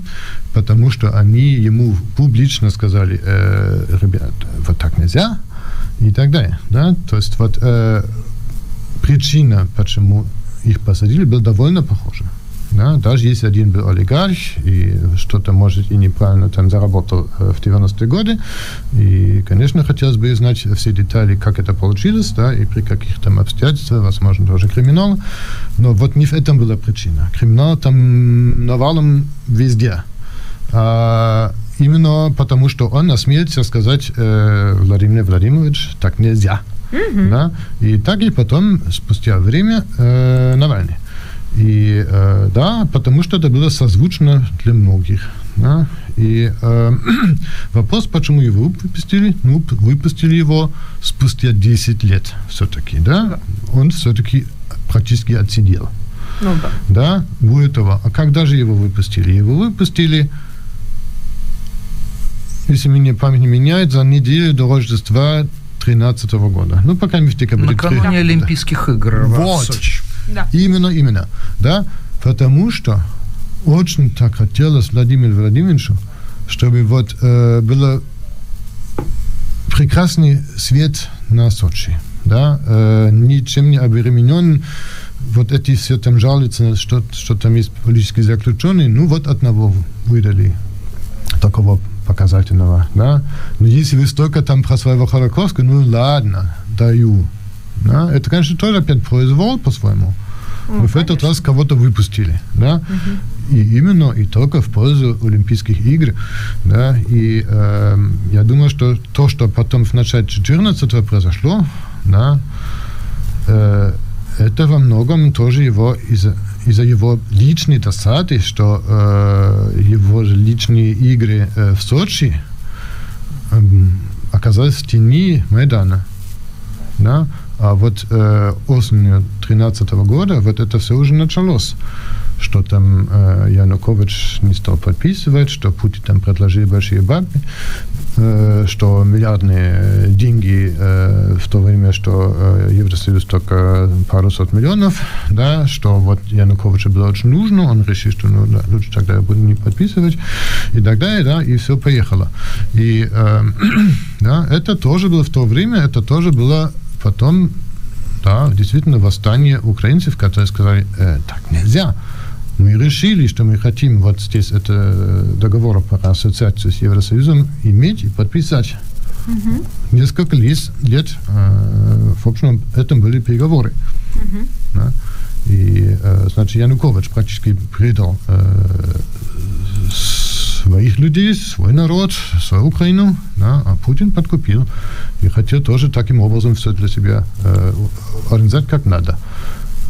потому что они ему публично сказали, э, ребят, вот так нельзя, и так далее. Да? То есть вот э, причина, почему их посадили, была довольно похожа. Да, даже если один был олигарх и что-то, может, и неправильно там заработал э, в 90-е годы, и, конечно, хотелось бы знать все детали, как это получилось, да, и при каких там обстоятельствах, возможно, тоже криминал. Но вот не в этом была причина. Криминал там навалом везде. А именно потому, что он осмелился сказать э, Владимир Владимирович, так нельзя. Mm-hmm. Да? И так и потом, спустя время, э, Навальный. И э, да, потому что это было созвучно для многих. Да? И э, *clears throat* вопрос, почему его выпустили? Ну, выпустили его спустя 10 лет все-таки, да? Он все-таки практически отсидел. Ну да. Да, у этого. А когда же его выпустили? Его выпустили, если меня память не меняет, за неделю до Рождества 2013 года. Ну, пока не в декабре. Накануне 3... Олимпийских игр вот. в Сочи. Да. Именно, именно. Да? Потому что очень так хотелось Владимиру Владимировичу, чтобы вот э, был прекрасный свет на Сочи. Да? Э, ничем не обременен. Вот эти все там жалуются, что, что там есть политические заключенные. Ну, вот одного выдали такого показательного. Да? Но если вы столько там про своего Ходорковского, ну ладно, даю. Да? Это, конечно, тоже опять произвол по-своему. Ну, в этот раз кого-то выпустили, да, угу. и именно и только в пользу Олимпийских игр, да, и э, я думаю, что то, что потом в начале 14 произошло, да, э, это во многом тоже его из-за из-за его личной досады, что э, его личные игры э, в Сочи э, оказались в тени Майдана. Да? А вот э, осенью 2013 года вот это все уже началось что там э, Янукович не стал подписывать, что Путин там предложил большие бабки, э, что миллиардные деньги э, в то время, что э, Евросоюз только пару сот миллионов, да, что вот Януковичу было очень нужно, он решил, что ну, да, лучше тогда я буду не подписывать, и так далее, да, и все поехало. И э, *clears throat* да, это тоже было в то время, это тоже было потом да, действительно восстание украинцев, которые сказали, э, так нельзя, мы решили, что мы хотим вот здесь это э, договор по ассоциации с Евросоюзом иметь и подписать. Угу. Несколько лет, лет э, в общем, это были переговоры. Угу. Да? И, э, значит, Янукович практически предал э, своих людей, свой народ, свою Украину, да, а Путин подкупил и хотел тоже таким образом все для себя э, организовать как надо.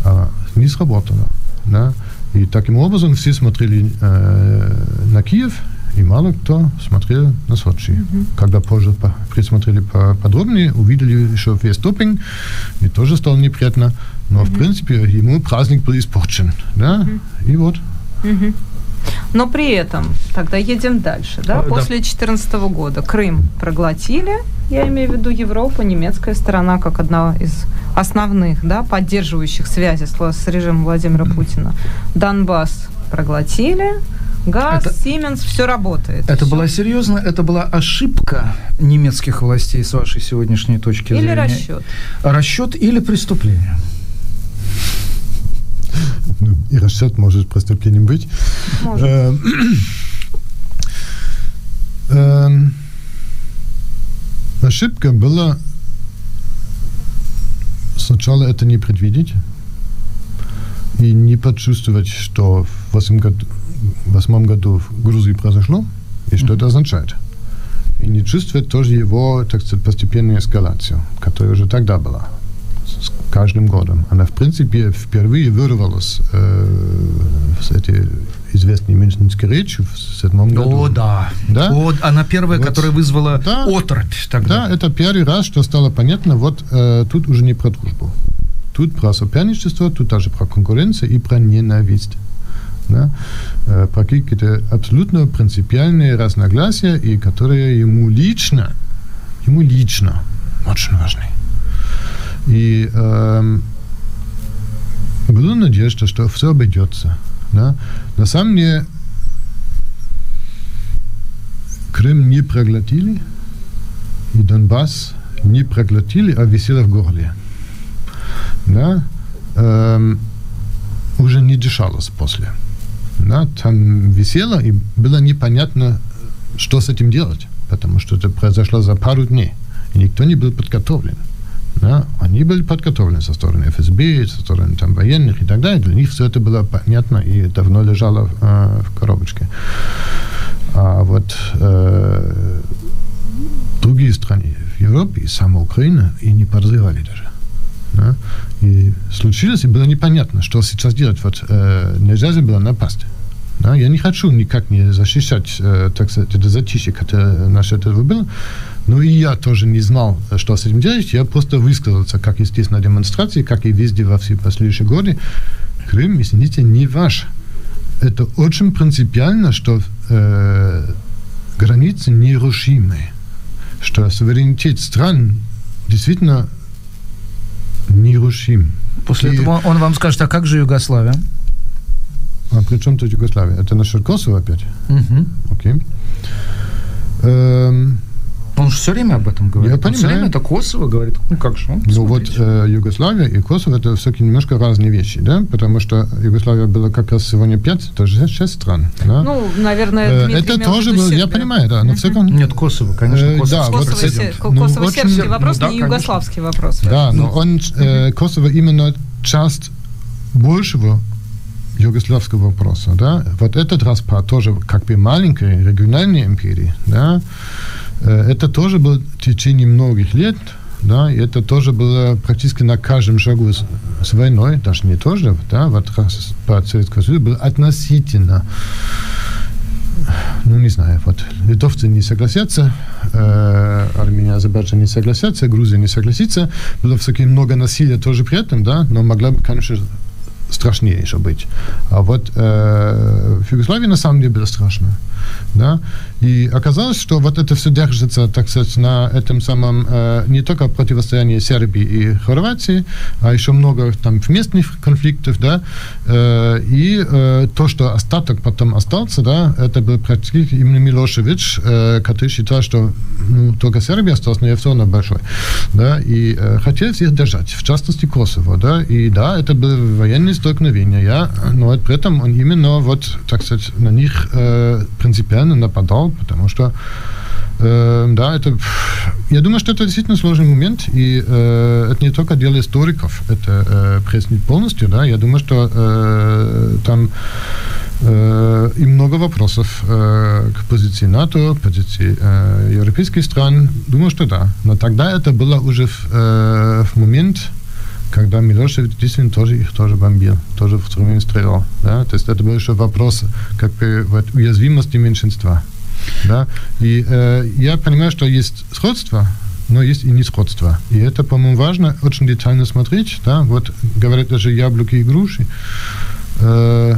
А не сработало. Да. И таким образом все смотрели э, на Киев, и мало кто смотрел на Сочи. Mm-hmm. Когда позже по, присмотрели по, подробнее, увидели еще весь допинг, и тоже стало неприятно. Но, mm-hmm. в принципе, ему праздник был испорчен. Да? Mm-hmm. И вот. Mm-hmm. Но при этом, тогда едем дальше, да, а, после 2014 года Крым проглотили, я имею в виду Европа, немецкая сторона, как одна из основных, да, поддерживающих связи с, с режимом Владимира Путина. Донбасс проглотили, газ, это, Siemens, все работает. Это все. была серьезно, это была ошибка немецких властей с вашей сегодняшней точки или зрения. Или расчет. Расчет или преступление. Ну, и расчет может преступлением быть. Может. Эм, *clears throat* эм, ошибка была сначала это не предвидеть и не почувствовать, что в восьмом году, восьмом году в Грузии произошло и что mm-hmm. это означает. И не чувствовать тоже его, так сказать, постепенную эскалацию, которая уже тогда была с каждым годом. Она, в принципе, впервые вырвалась э, с этой известной Мюнхенской речью в седьмом году. О, да. да? О, она первая, вот, которая вызвала да, оторопь тогда. Да, это первый раз, что стало понятно, вот э, тут уже не про дружбу. Тут про соперничество, тут даже про конкуренцию и про ненависть. Да? Э, про какие-то абсолютно принципиальные разногласия, и которые ему лично, ему лично очень важны. И э, была надежда, что все обойдется. Да? На самом деле Крым не проглотили, и Донбасс не проглотили, а висело в горле. Да? Эм, уже не дышалось после. Да? Там висело, и было непонятно, что с этим делать, потому что это произошло за пару дней, и никто не был подготовлен. Да? Они были подготовлены со стороны ФСБ, со стороны там, военных и так далее. Для них все это было понятно и давно лежало э, в коробочке. А вот э, другие страны в Европе, и сама Украина, и не подозревали даже. Да? И случилось, и было непонятно, что сейчас делать. Вот э, нельзя же было напасть. Да? Я не хочу никак не защищать, э, так сказать, это затишье, которое наше этого было. Но и я тоже не знал, что с этим делать. Я просто высказался, как здесь на демонстрации, как и везде во все последующие годы. Крым, извините, не ваш. Это очень принципиально, что э, границы нерушимые, что суверенитет стран действительно нерушим. После и... этого он вам скажет, а как же Югославия? А при чем тут Югославия? Это насчет Косово опять? Угу. Окей. Эм, он же все время об этом говорит. Я он понимаю. все время это Косово говорит. Ну как же? Он, ну вот э, Югославия и Косово это все-таки немножко разные вещи, да? Потому что Югославия была как раз сегодня пять, тоже шесть стран. Да? Ну, наверное, э, Это тоже был, я понимаю, да. Но uh-huh. Нет, Косово, конечно, э, Косово. Да, Косово, вот, се, ну, Косово очень, сербский вопрос, ну, да, не югославский вопрос. Да, но он, э, Косово именно часть большего югославского вопроса, да, вот этот распад тоже как бы маленькой региональной империи, да, это тоже было в течение многих лет, да, и это тоже было практически на каждом шагу с, с войной, даже не тоже, да, вот по Советскому Союзу было относительно ну, не знаю, вот литовцы не согласятся, э, Армения, Азербайджан не согласятся, Грузия не согласится. Было все-таки много насилия тоже при этом, да, но могла бы, конечно, страшнее еще быть. А вот э, в Югославии на самом деле было страшно. Да? И оказалось, что вот это все держится, так сказать, на этом самом э, не только противостоянии Сербии и Хорватии, а еще много там местных конфликтов, да, э, и э, то, что остаток потом остался, да, это был практически именно Милошевич, э, который считал, что ну, только Сербия осталась, но я все равно большой, да, и э, хотел всех держать, в частности Косово, да, и да, это было военные столкновения, я, но при этом он именно вот, так сказать, на них э, принципиально нападал, потому что э, да, это, я думаю, что это действительно сложный момент, и э, это не только дело историков, это э, преснить полностью, да, я думаю, что э, там э, и много вопросов э, к позиции НАТО, позиции э, европейских стран, думаю, что да, но тогда это было уже в, э, в момент, когда Милошевич действительно тоже их тоже бомбил, тоже в струмен стрелял. Да? То есть это был еще вопрос как бы вот, уязвимости меньшинства. Да? И э, я понимаю, что есть сходство, но есть и несходство. И это, по-моему, важно очень детально смотреть. Да? Вот говорят даже яблоки и груши. Э,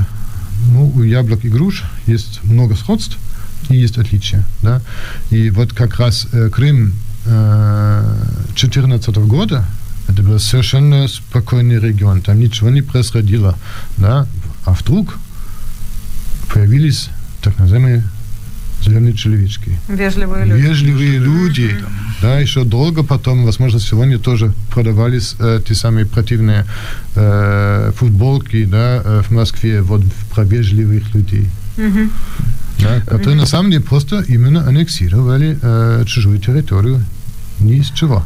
ну, у яблок и груш есть много сходств и есть отличия. Да? И вот как раз э, Крым 2014 э, года это был совершенно спокойный регион, там ничего не происходило. Да? А вдруг появились так называемые зеленые человечки. Вежливые люди. Вежливые люди. Да, еще долго потом, возможно, сегодня тоже продавались э, те самые противные э, футболки да, э, в Москве вот про вежливых людей. Mm-hmm. Да, которые mm-hmm. на самом деле просто именно аннексировали э, чужую территорию ни из чего.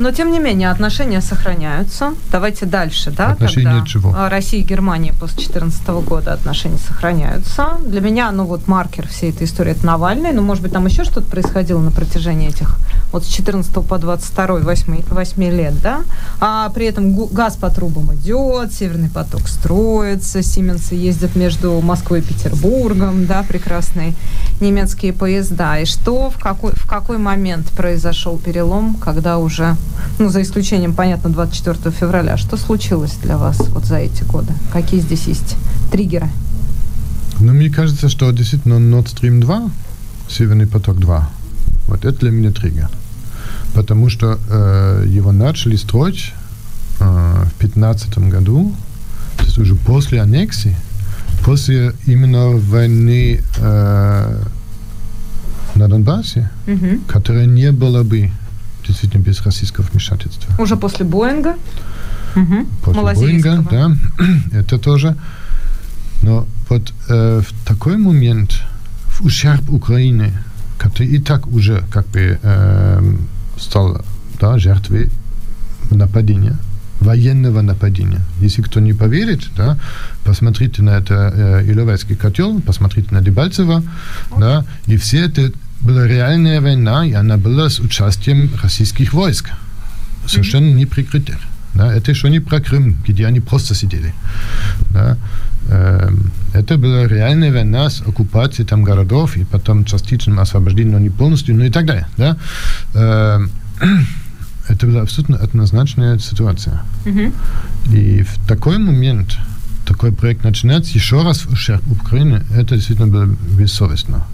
Но, тем не менее, отношения сохраняются. Давайте дальше, да? Отношения когда чего? Россия и Германия после 2014 года отношения сохраняются. Для меня, ну вот маркер всей этой истории это Навальный. Ну, может быть, там еще что-то происходило на протяжении этих вот с 14 по 22, 8, 8 лет, да? А при этом газ по трубам идет, Северный поток строится, Сименсы ездят между Москвой и Петербургом, да, прекрасные немецкие поезда. И что, в какой, в какой момент произошел перелом, когда уже ну, за исключением, понятно, 24 февраля. Что случилось для вас вот за эти годы? Какие здесь есть триггеры? Ну, мне кажется, что действительно Nord Stream 2, Северный поток 2, вот это для меня триггер. Потому что э, его начали строить э, в 2015 году, то есть уже после аннексии, после именно войны э, на Донбассе, угу. которая не была бы действительно без российского вмешательства. Уже после Боинга? Угу. После Боинга, да, *clears throat* это тоже. Но вот э, в такой момент, в ущерб Украины, который и так уже как бы э, стал да, жертвой нападения, военного нападения. Если кто не поверит, да, посмотрите на это э, Иловайский котел, посмотрите на Дебальцево, да, и все это была реальная война, и она была с участием российских войск. Совершенно mm-hmm. неприкрытых. Да, это еще не про Крым, где они просто сидели. Да. Э, это была реальная война с оккупацией там городов и потом частичным освобождением, но не полностью, ну и так далее. Да. Э, *clears throat* это была абсолютно однозначная ситуация. Mm-hmm. И в такой момент такой проект начинается еще раз в ущерб Украины, это действительно было бессовестно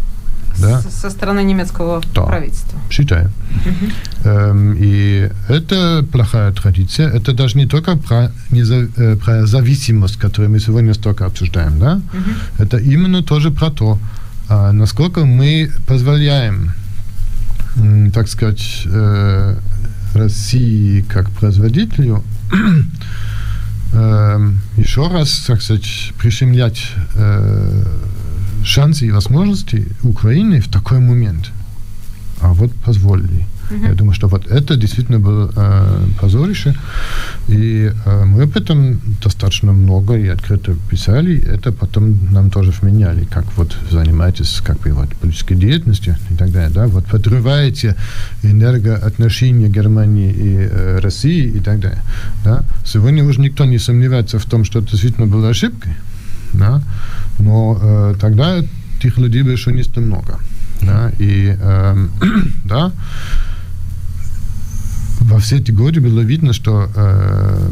да? со стороны немецкого да. правительства. Считаю. Угу. Эм, и это плохая традиция. Это даже не только про, не за, э, про зависимость, которую мы сегодня столько обсуждаем. Да? Угу. Это именно тоже про то, э, насколько мы позволяем, э, так сказать, э, России как производителю *clears throat* э, еще раз, так сказать, прищемлять э, шансы и возможности Украины в такой момент. А вот позволили. Uh-huh. Я думаю, что вот это действительно было э, позорище. И э, мы об этом достаточно много и открыто писали. Это потом нам тоже вменяли, как вот занимаетесь как бы вот политической деятельностью и так далее. Да? Вот подрываете энергоотношения Германии и э, России и так далее. Да? Сегодня уже никто не сомневается в том, что это действительно была ошибкой. Да? Но э, тогда тех людей больше не много. Да, и э, *clears throat* да, во все эти годы было видно, что э,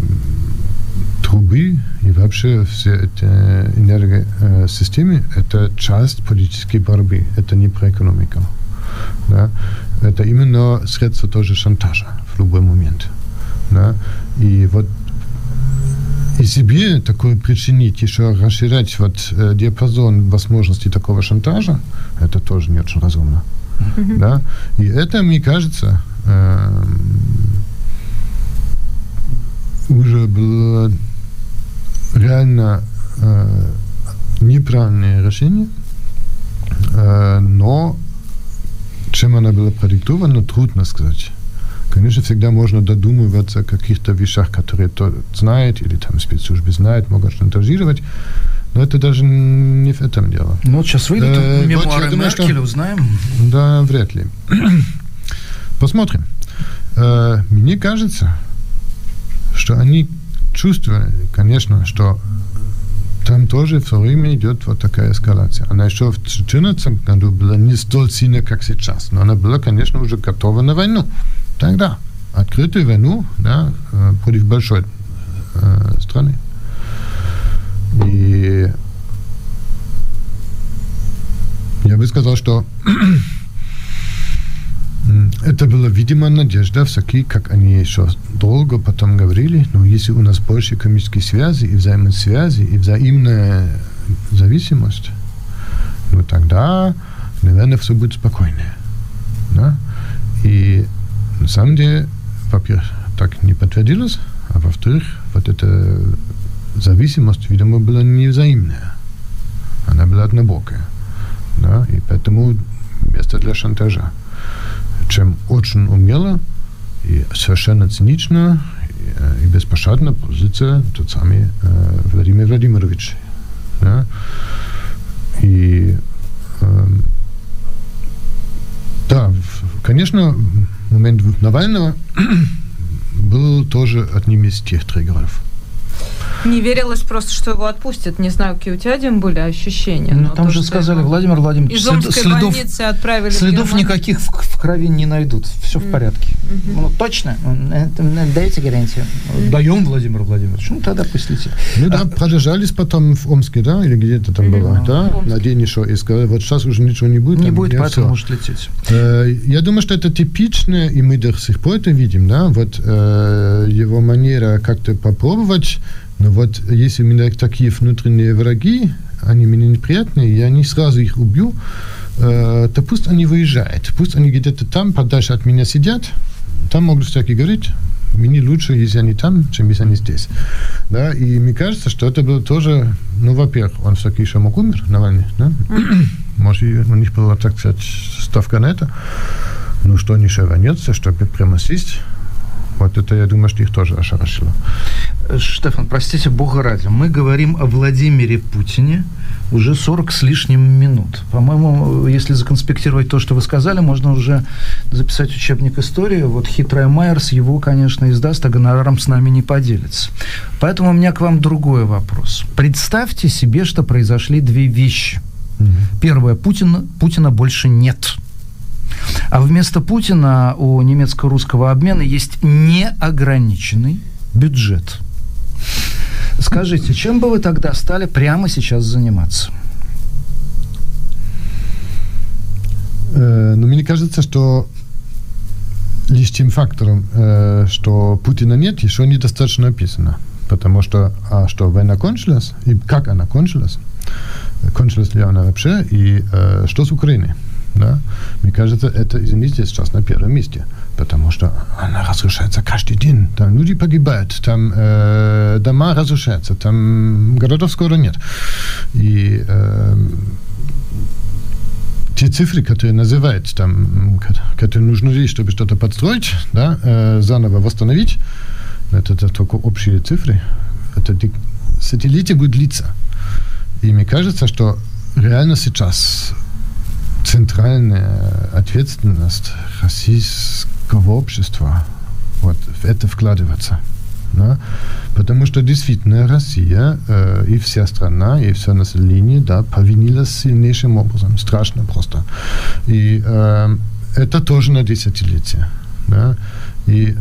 трубы и вообще все эти энергосистемы – это часть политической борьбы, это не про экономику. Да? Это именно средство тоже шантажа в любой момент. Да? И вот и себе такое причинить, еще расширять вот э, диапазон возможностей такого шантажа, это тоже не очень разумно. Mm-hmm. Да? И это, мне кажется, э, уже было реально э, неправильное решение, э, но чем оно было продиктовано, трудно сказать. Конечно, всегда можно додумываться о каких-то вещах, которые тот знает или там спецслужбы знают, могут шантажировать. Но это даже не в этом дело. Ну, вот сейчас выйдут э, мемуары вот думаю, Меркель, что... узнаем. Да, вряд ли. *clears throat* Посмотрим. Э, мне кажется, что они чувствовали, конечно, что там тоже все время идет вот такая эскалация. Она еще в 2014 году была не столь сильная, как сейчас, но она была, конечно, уже готова на войну. Тогда открытую войну да, э, против большой э, страны. И я бы сказал, что *clears throat* это была, видимо, надежда, всякие, как они еще долго потом говорили, но если у нас больше экономических связей и взаимосвязи, и взаимная зависимость, ну тогда, наверное, все будет спокойнее. Да? И на самом деле, во-первых, так не подтвердилось, а во-вторых, вот эта зависимость, видимо, была не взаимная. Она была однобокая. Да? И поэтому место для шантажа чем очень умело и совершенно цинично и, и беспощадно позиция тот самый э, Владимир Владимирович. Да? И э, да, конечно, момент Навального *coughs* был тоже одним из тех триггеров. Не верилось просто, что его отпустят. Не знаю, какие у тебя, Дим, были ощущения. Ну, там же сказали, его... Владимир Владимирович, из Омской следов, больницы отправили следов никаких в, в крови не найдут. Все в порядке. Mm-hmm. Ну, точно? Дайте гарантию. Mm. Даем, Владимир Владимирович. Ну, тогда пусть летит. Ну, да, а, продержались потом в Омске, да? Или где-то там mm-hmm. было, да? На день еще. И сказали, вот сейчас уже ничего не будет. Не будет, поэтому может лететь. Э, я думаю, что это типично, и мы до сих пор это видим, да? Вот э, его манера как-то попробовать но вот если у меня такие внутренние враги, они мне неприятные, я не сразу их убью, э, то пусть они выезжают, пусть они где-то там, подальше от меня сидят, там могут всякие говорить, мне лучше, если они там, чем если они здесь. Да, и мне кажется, что это было тоже, ну, во-первых, он все-таки еще мог умер, Навальный, да? Может, у них была, так сказать, ставка на это. Ну, что не шеванется, чтобы прямо сесть, вот это, я думаю, что их тоже ошарашило. Штефан, простите, бога ради, мы говорим о Владимире Путине уже 40 с лишним минут. По-моему, если законспектировать то, что вы сказали, можно уже записать учебник истории. Вот хитрая Майерс его, конечно, издаст, а гонораром с нами не поделится. Поэтому у меня к вам другой вопрос. Представьте себе, что произошли две вещи. Угу. Первое, Путина, Путина больше нет. А вместо Путина у немецко-русского обмена есть неограниченный бюджет. Скажите, чем бы вы тогда стали прямо сейчас заниматься? Э, ну, мне кажется, что лишь тем фактором, э, что Путина нет, еще недостаточно описано. Потому что, а что, война кончилась, и как она кончилась, кончилась ли она вообще, и э, что с Украиной? Да? Мне кажется, это, извините, сейчас на первом месте, потому что она разрушается каждый день. Там люди погибают, там э, дома разрушаются, там городов скоро нет. И э, те цифры, которые называют, там, которые нужны, чтобы что-то подстроить, да, э, заново восстановить, это, это только общие цифры, это десятилетие будет длиться. И мне кажется, что реально сейчас центральная ответственность российского общества вот в это вкладываться. Да? Потому что действительно Россия э, и вся страна, и все население да, повинилась сильнейшим образом. Страшно просто. И э, это тоже на десятилетие. Да? И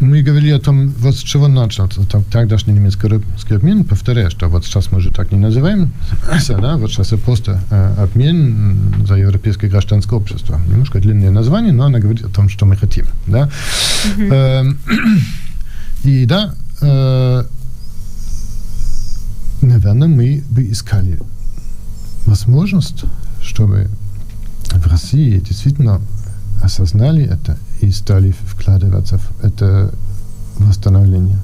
мы говорили о том, вот с чего начался тогдашний немецкий обмен. Повторяю, что вот сейчас мы же так не называем, да, вот сейчас это просто э, обмен за европейское гражданское общество. Немножко длинное название, но она говорит о том, что мы хотим. Да? Mm-hmm. И да, э, наверное, мы бы искали возможность, чтобы в России действительно осознали это и стали вкладываться в это восстановление.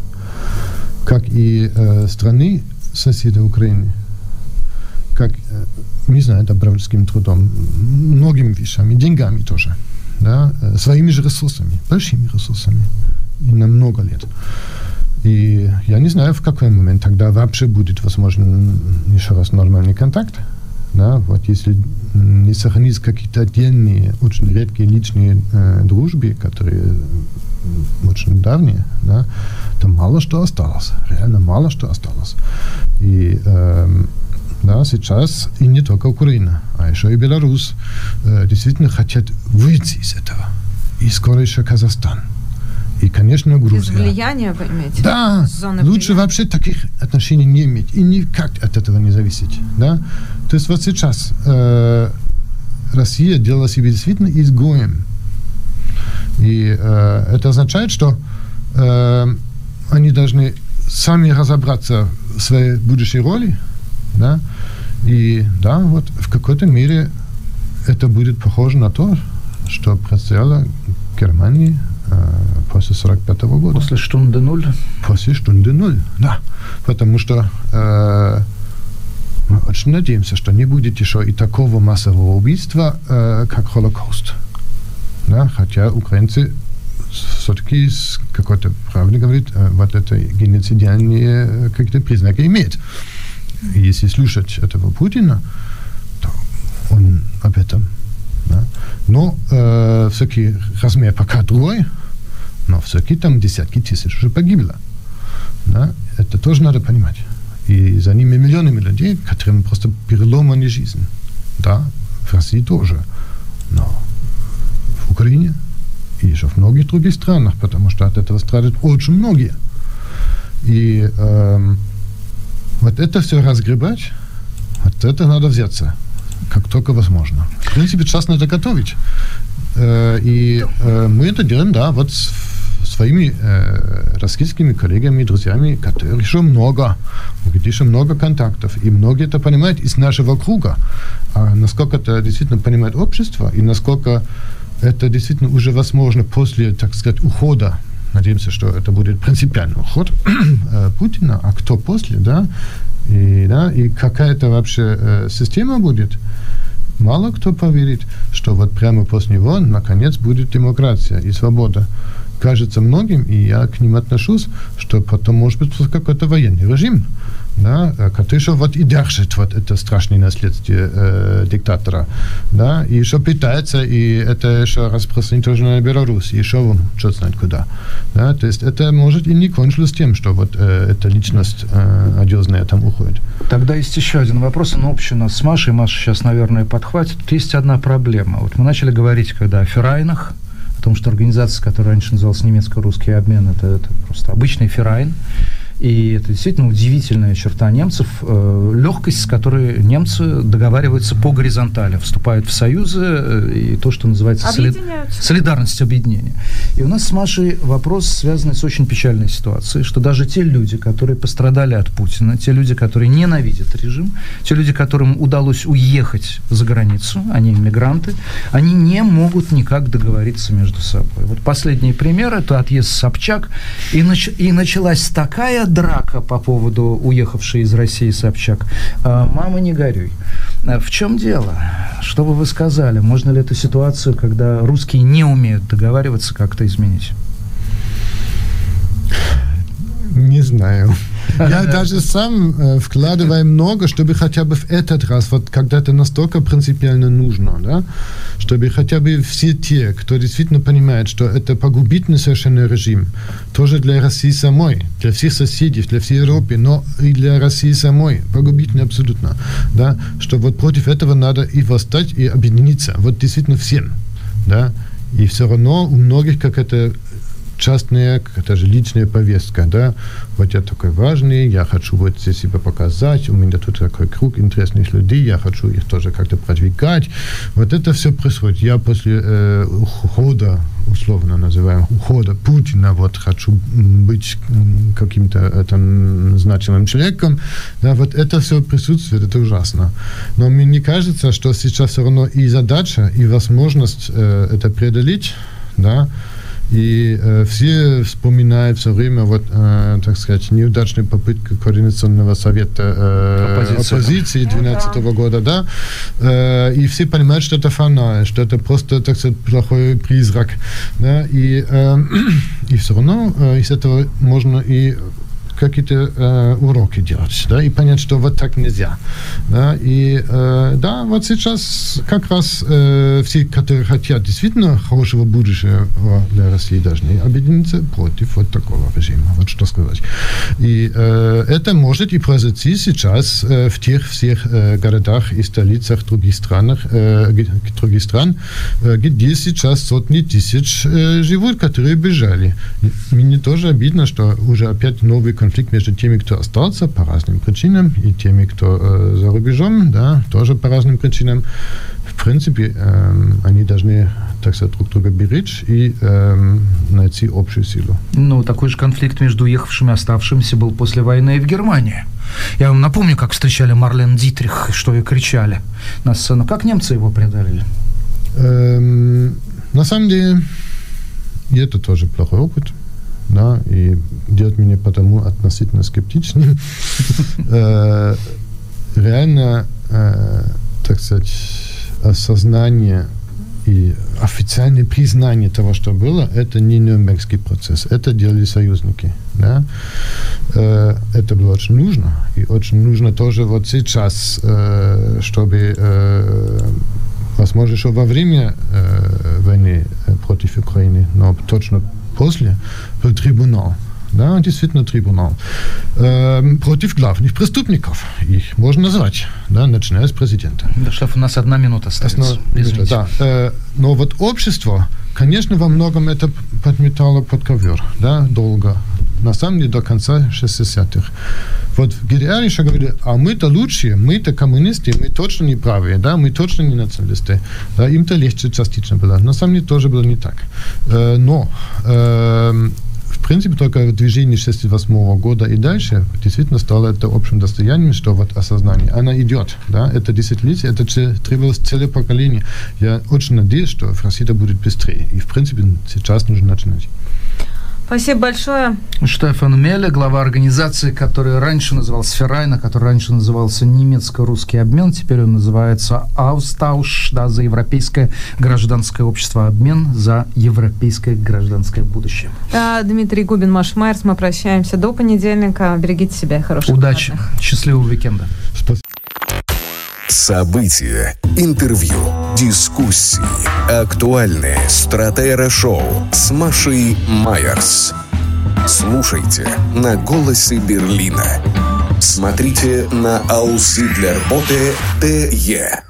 Как и э, страны соседа Украины, как, не знаю, добровольским трудом, многими вещами, деньгами тоже, да, э, своими же ресурсами, большими ресурсами, и на много лет. И я не знаю, в какой момент тогда вообще будет возможен еще раз нормальный контакт. Да, вот если не сохранить какие-то отдельные, очень редкие личные э, дружбы, которые очень давние, да, то мало что осталось. Реально мало что осталось. И э, да, сейчас и не только Украина, а еще и Беларусь э, действительно хотят выйти из этого. И скоро еще Казахстан. И, конечно, Грузия. Без влияния вы имеете? Да, Зоны лучше влияния. вообще таких отношений не иметь и никак от этого не зависеть. Да? То есть вот сейчас э, Россия делала себе действительно изгоем. И э, это означает, что э, они должны сами разобраться в своей будущей роли, да, и да, вот в какой-то мере это будет похоже на то, что предстояло Германии после 45 -го года. После штунды нуль? После штунды нуль, да. Потому что э, мы очень надеемся, что не будет еще и такого массового убийства, э, как Холокост. Да? Хотя украинцы все-таки с какой-то правды говорит, э, вот это геноцидиальные э, какие-то признаки имеет. И если слушать этого Путина, то он об этом. Да? Но э, все-таки размер пока другой, но все-таки там десятки тысяч уже погибло. Да? Это тоже надо понимать. И за ними миллионами людей, которым просто переломана жизнь. Да, в России тоже. Но в Украине и еще в многих других странах, потому что от этого страдают очень многие. И эм, вот это все разгребать, вот это надо взяться, как только возможно. В принципе, сейчас надо готовить. Э, и э, мы это делаем, да, вот своими э, российскими коллегами, друзьями, которых еще много, где еще много контактов. И многие это понимают из нашего круга. А насколько это действительно понимает общество, и насколько это действительно уже возможно после, так сказать, ухода надеемся, что это будет принципиальный уход *clears throat* э, Путина, а кто после, да, и, да, и какая-то вообще э, система будет, мало кто поверит, что вот прямо после него, наконец, будет демократия и свобода кажется многим, и я к ним отношусь, что потом может быть какой-то военный режим, да, который еще вот и держит вот это страшное наследие э, диктатора, да, и еще питается, и это еще распространить тоже на Беларусь, и еще вон, что знает куда, да, то есть это может и не кончилось тем, что вот э, эта личность э, одиозная там уходит. Тогда есть еще один вопрос, он общий у нас с Машей, Маша сейчас, наверное, подхватит. Есть одна проблема. Вот мы начали говорить, когда о Ферайнах, потому что организация, которая раньше называлась немецко-русский обмен, это, это просто обычный ферайн. И это действительно удивительная черта немцев, э, легкость, с которой немцы договариваются по горизонтали, вступают в союзы э, и то, что называется солид... солидарность объединения. И у нас с Машей вопрос, связанный с очень печальной ситуацией, что даже те люди, которые пострадали от Путина, те люди, которые ненавидят режим, те люди, которым удалось уехать за границу, они иммигранты, они не могут никак договориться между собой. Вот последний пример – это отъезд Собчак, и, нач... и началась такая драка по поводу уехавшей из России Собчак. А, мама, не горюй. А в чем дело? Что бы вы сказали? Можно ли эту ситуацию, когда русские не умеют договариваться, как-то изменить? Не знаю. Я даже сам вкладываю много, чтобы хотя бы в этот раз, вот когда это настолько принципиально нужно, да, чтобы хотя бы все те, кто действительно понимает, что это погубительный совершенно режим, тоже для России самой, для всех соседей, для всей Европы, но и для России самой, погубительный абсолютно, да, что вот против этого надо и восстать, и объединиться, вот действительно всем, да, и все равно у многих как это частная, это же личная повестка, да, вот я такой важный, я хочу вот здесь себя показать, у меня тут такой круг интересных людей, я хочу их тоже как-то продвигать. Вот это все происходит. Я после э, ухода, условно называем, ухода Путина, вот хочу быть каким-то там значимым человеком, да, вот это все присутствует, это ужасно. Но мне не кажется, что сейчас все равно и задача, и возможность э, это преодолеть, да, и э, все вспоминают все время, вот, э, так сказать, неудачную попытку Координационного совета э, оппозиции, оппозиции 2012 -го года, да, э, и все понимают, что это фана, что это просто, так сказать, плохой призрак, да, и, э, *clears throat* и все равно э, из этого можно и какие-то э, уроки делать, да, и понять, что вот так нельзя, да, и э, да, вот сейчас как раз э, все, которые хотят действительно хорошего будущего для России, должны объединиться против вот такого режима, вот что сказать. И э, это может и произойти сейчас э, в тех всех э, городах и столицах других странах, э, других стран, э, где сейчас сотни тысяч э, живут, которые бежали. Мне тоже обидно, что уже опять новый конфликт между теми, кто остался по разным причинам, и теми, кто э, за рубежом, да, тоже по разным причинам. В принципе, э, они должны, так сказать, друг друга беречь и э, найти общую силу. Ну, такой же конфликт между уехавшими и оставшимися был после войны и в Германии. Я вам напомню, как встречали Марлен Дитрих, что и кричали на сцену. Как немцы его преодолели? Эм, на самом деле, это тоже плохой опыт да, и делать меня потому относительно скептичным. *laughs* Э, реально, э, так сказать, осознание и официальное признание того, что было, это не Нюрнбергский процесс, это делали союзники. Да? Э, это было очень нужно, и очень нужно тоже вот сейчас, чтобы, возможно, еще во время войны против Украины, но точно после был трибунал. Да, действительно трибунал. Э, против главных преступников. Их можно назвать, да, начиная с президента. Да, шеф, у нас одна минута остается. Извините. Да, э, но вот общество, конечно, во многом это подметало под ковер, да, долго. На самом деле до конца 60-х. Вот в еще говорили, а мы-то лучшие, мы-то коммунисты, мы точно не правые, да, мы точно не националисты. Да, им-то легче частично было. На самом деле тоже было не так. Э, но э, в принципе, только движение 68 года и дальше действительно стало это общим достоянием, что вот осознание, она идет, да, это десятилетие, это требовалось целое поколение. Я очень надеюсь, что в России это будет быстрее. И, в принципе, сейчас нужно начинать. Спасибо большое. Штефан Меле, глава организации, которая раньше называлась Феррайна, который раньше назывался немецко-русский обмен, теперь он называется Аустауш, да, за европейское гражданское общество, обмен за европейское гражданское будущее. Да, Дмитрий Губин, Маш Майерс, мы прощаемся до понедельника. Берегите себя, хорошего Удачи, выходных. счастливого уикенда. Спасибо. События, интервью, дискуссии, актуальные стратера-шоу с Машей Майерс. Слушайте на «Голосе Берлина». Смотрите на Аусы для работы ТЕ.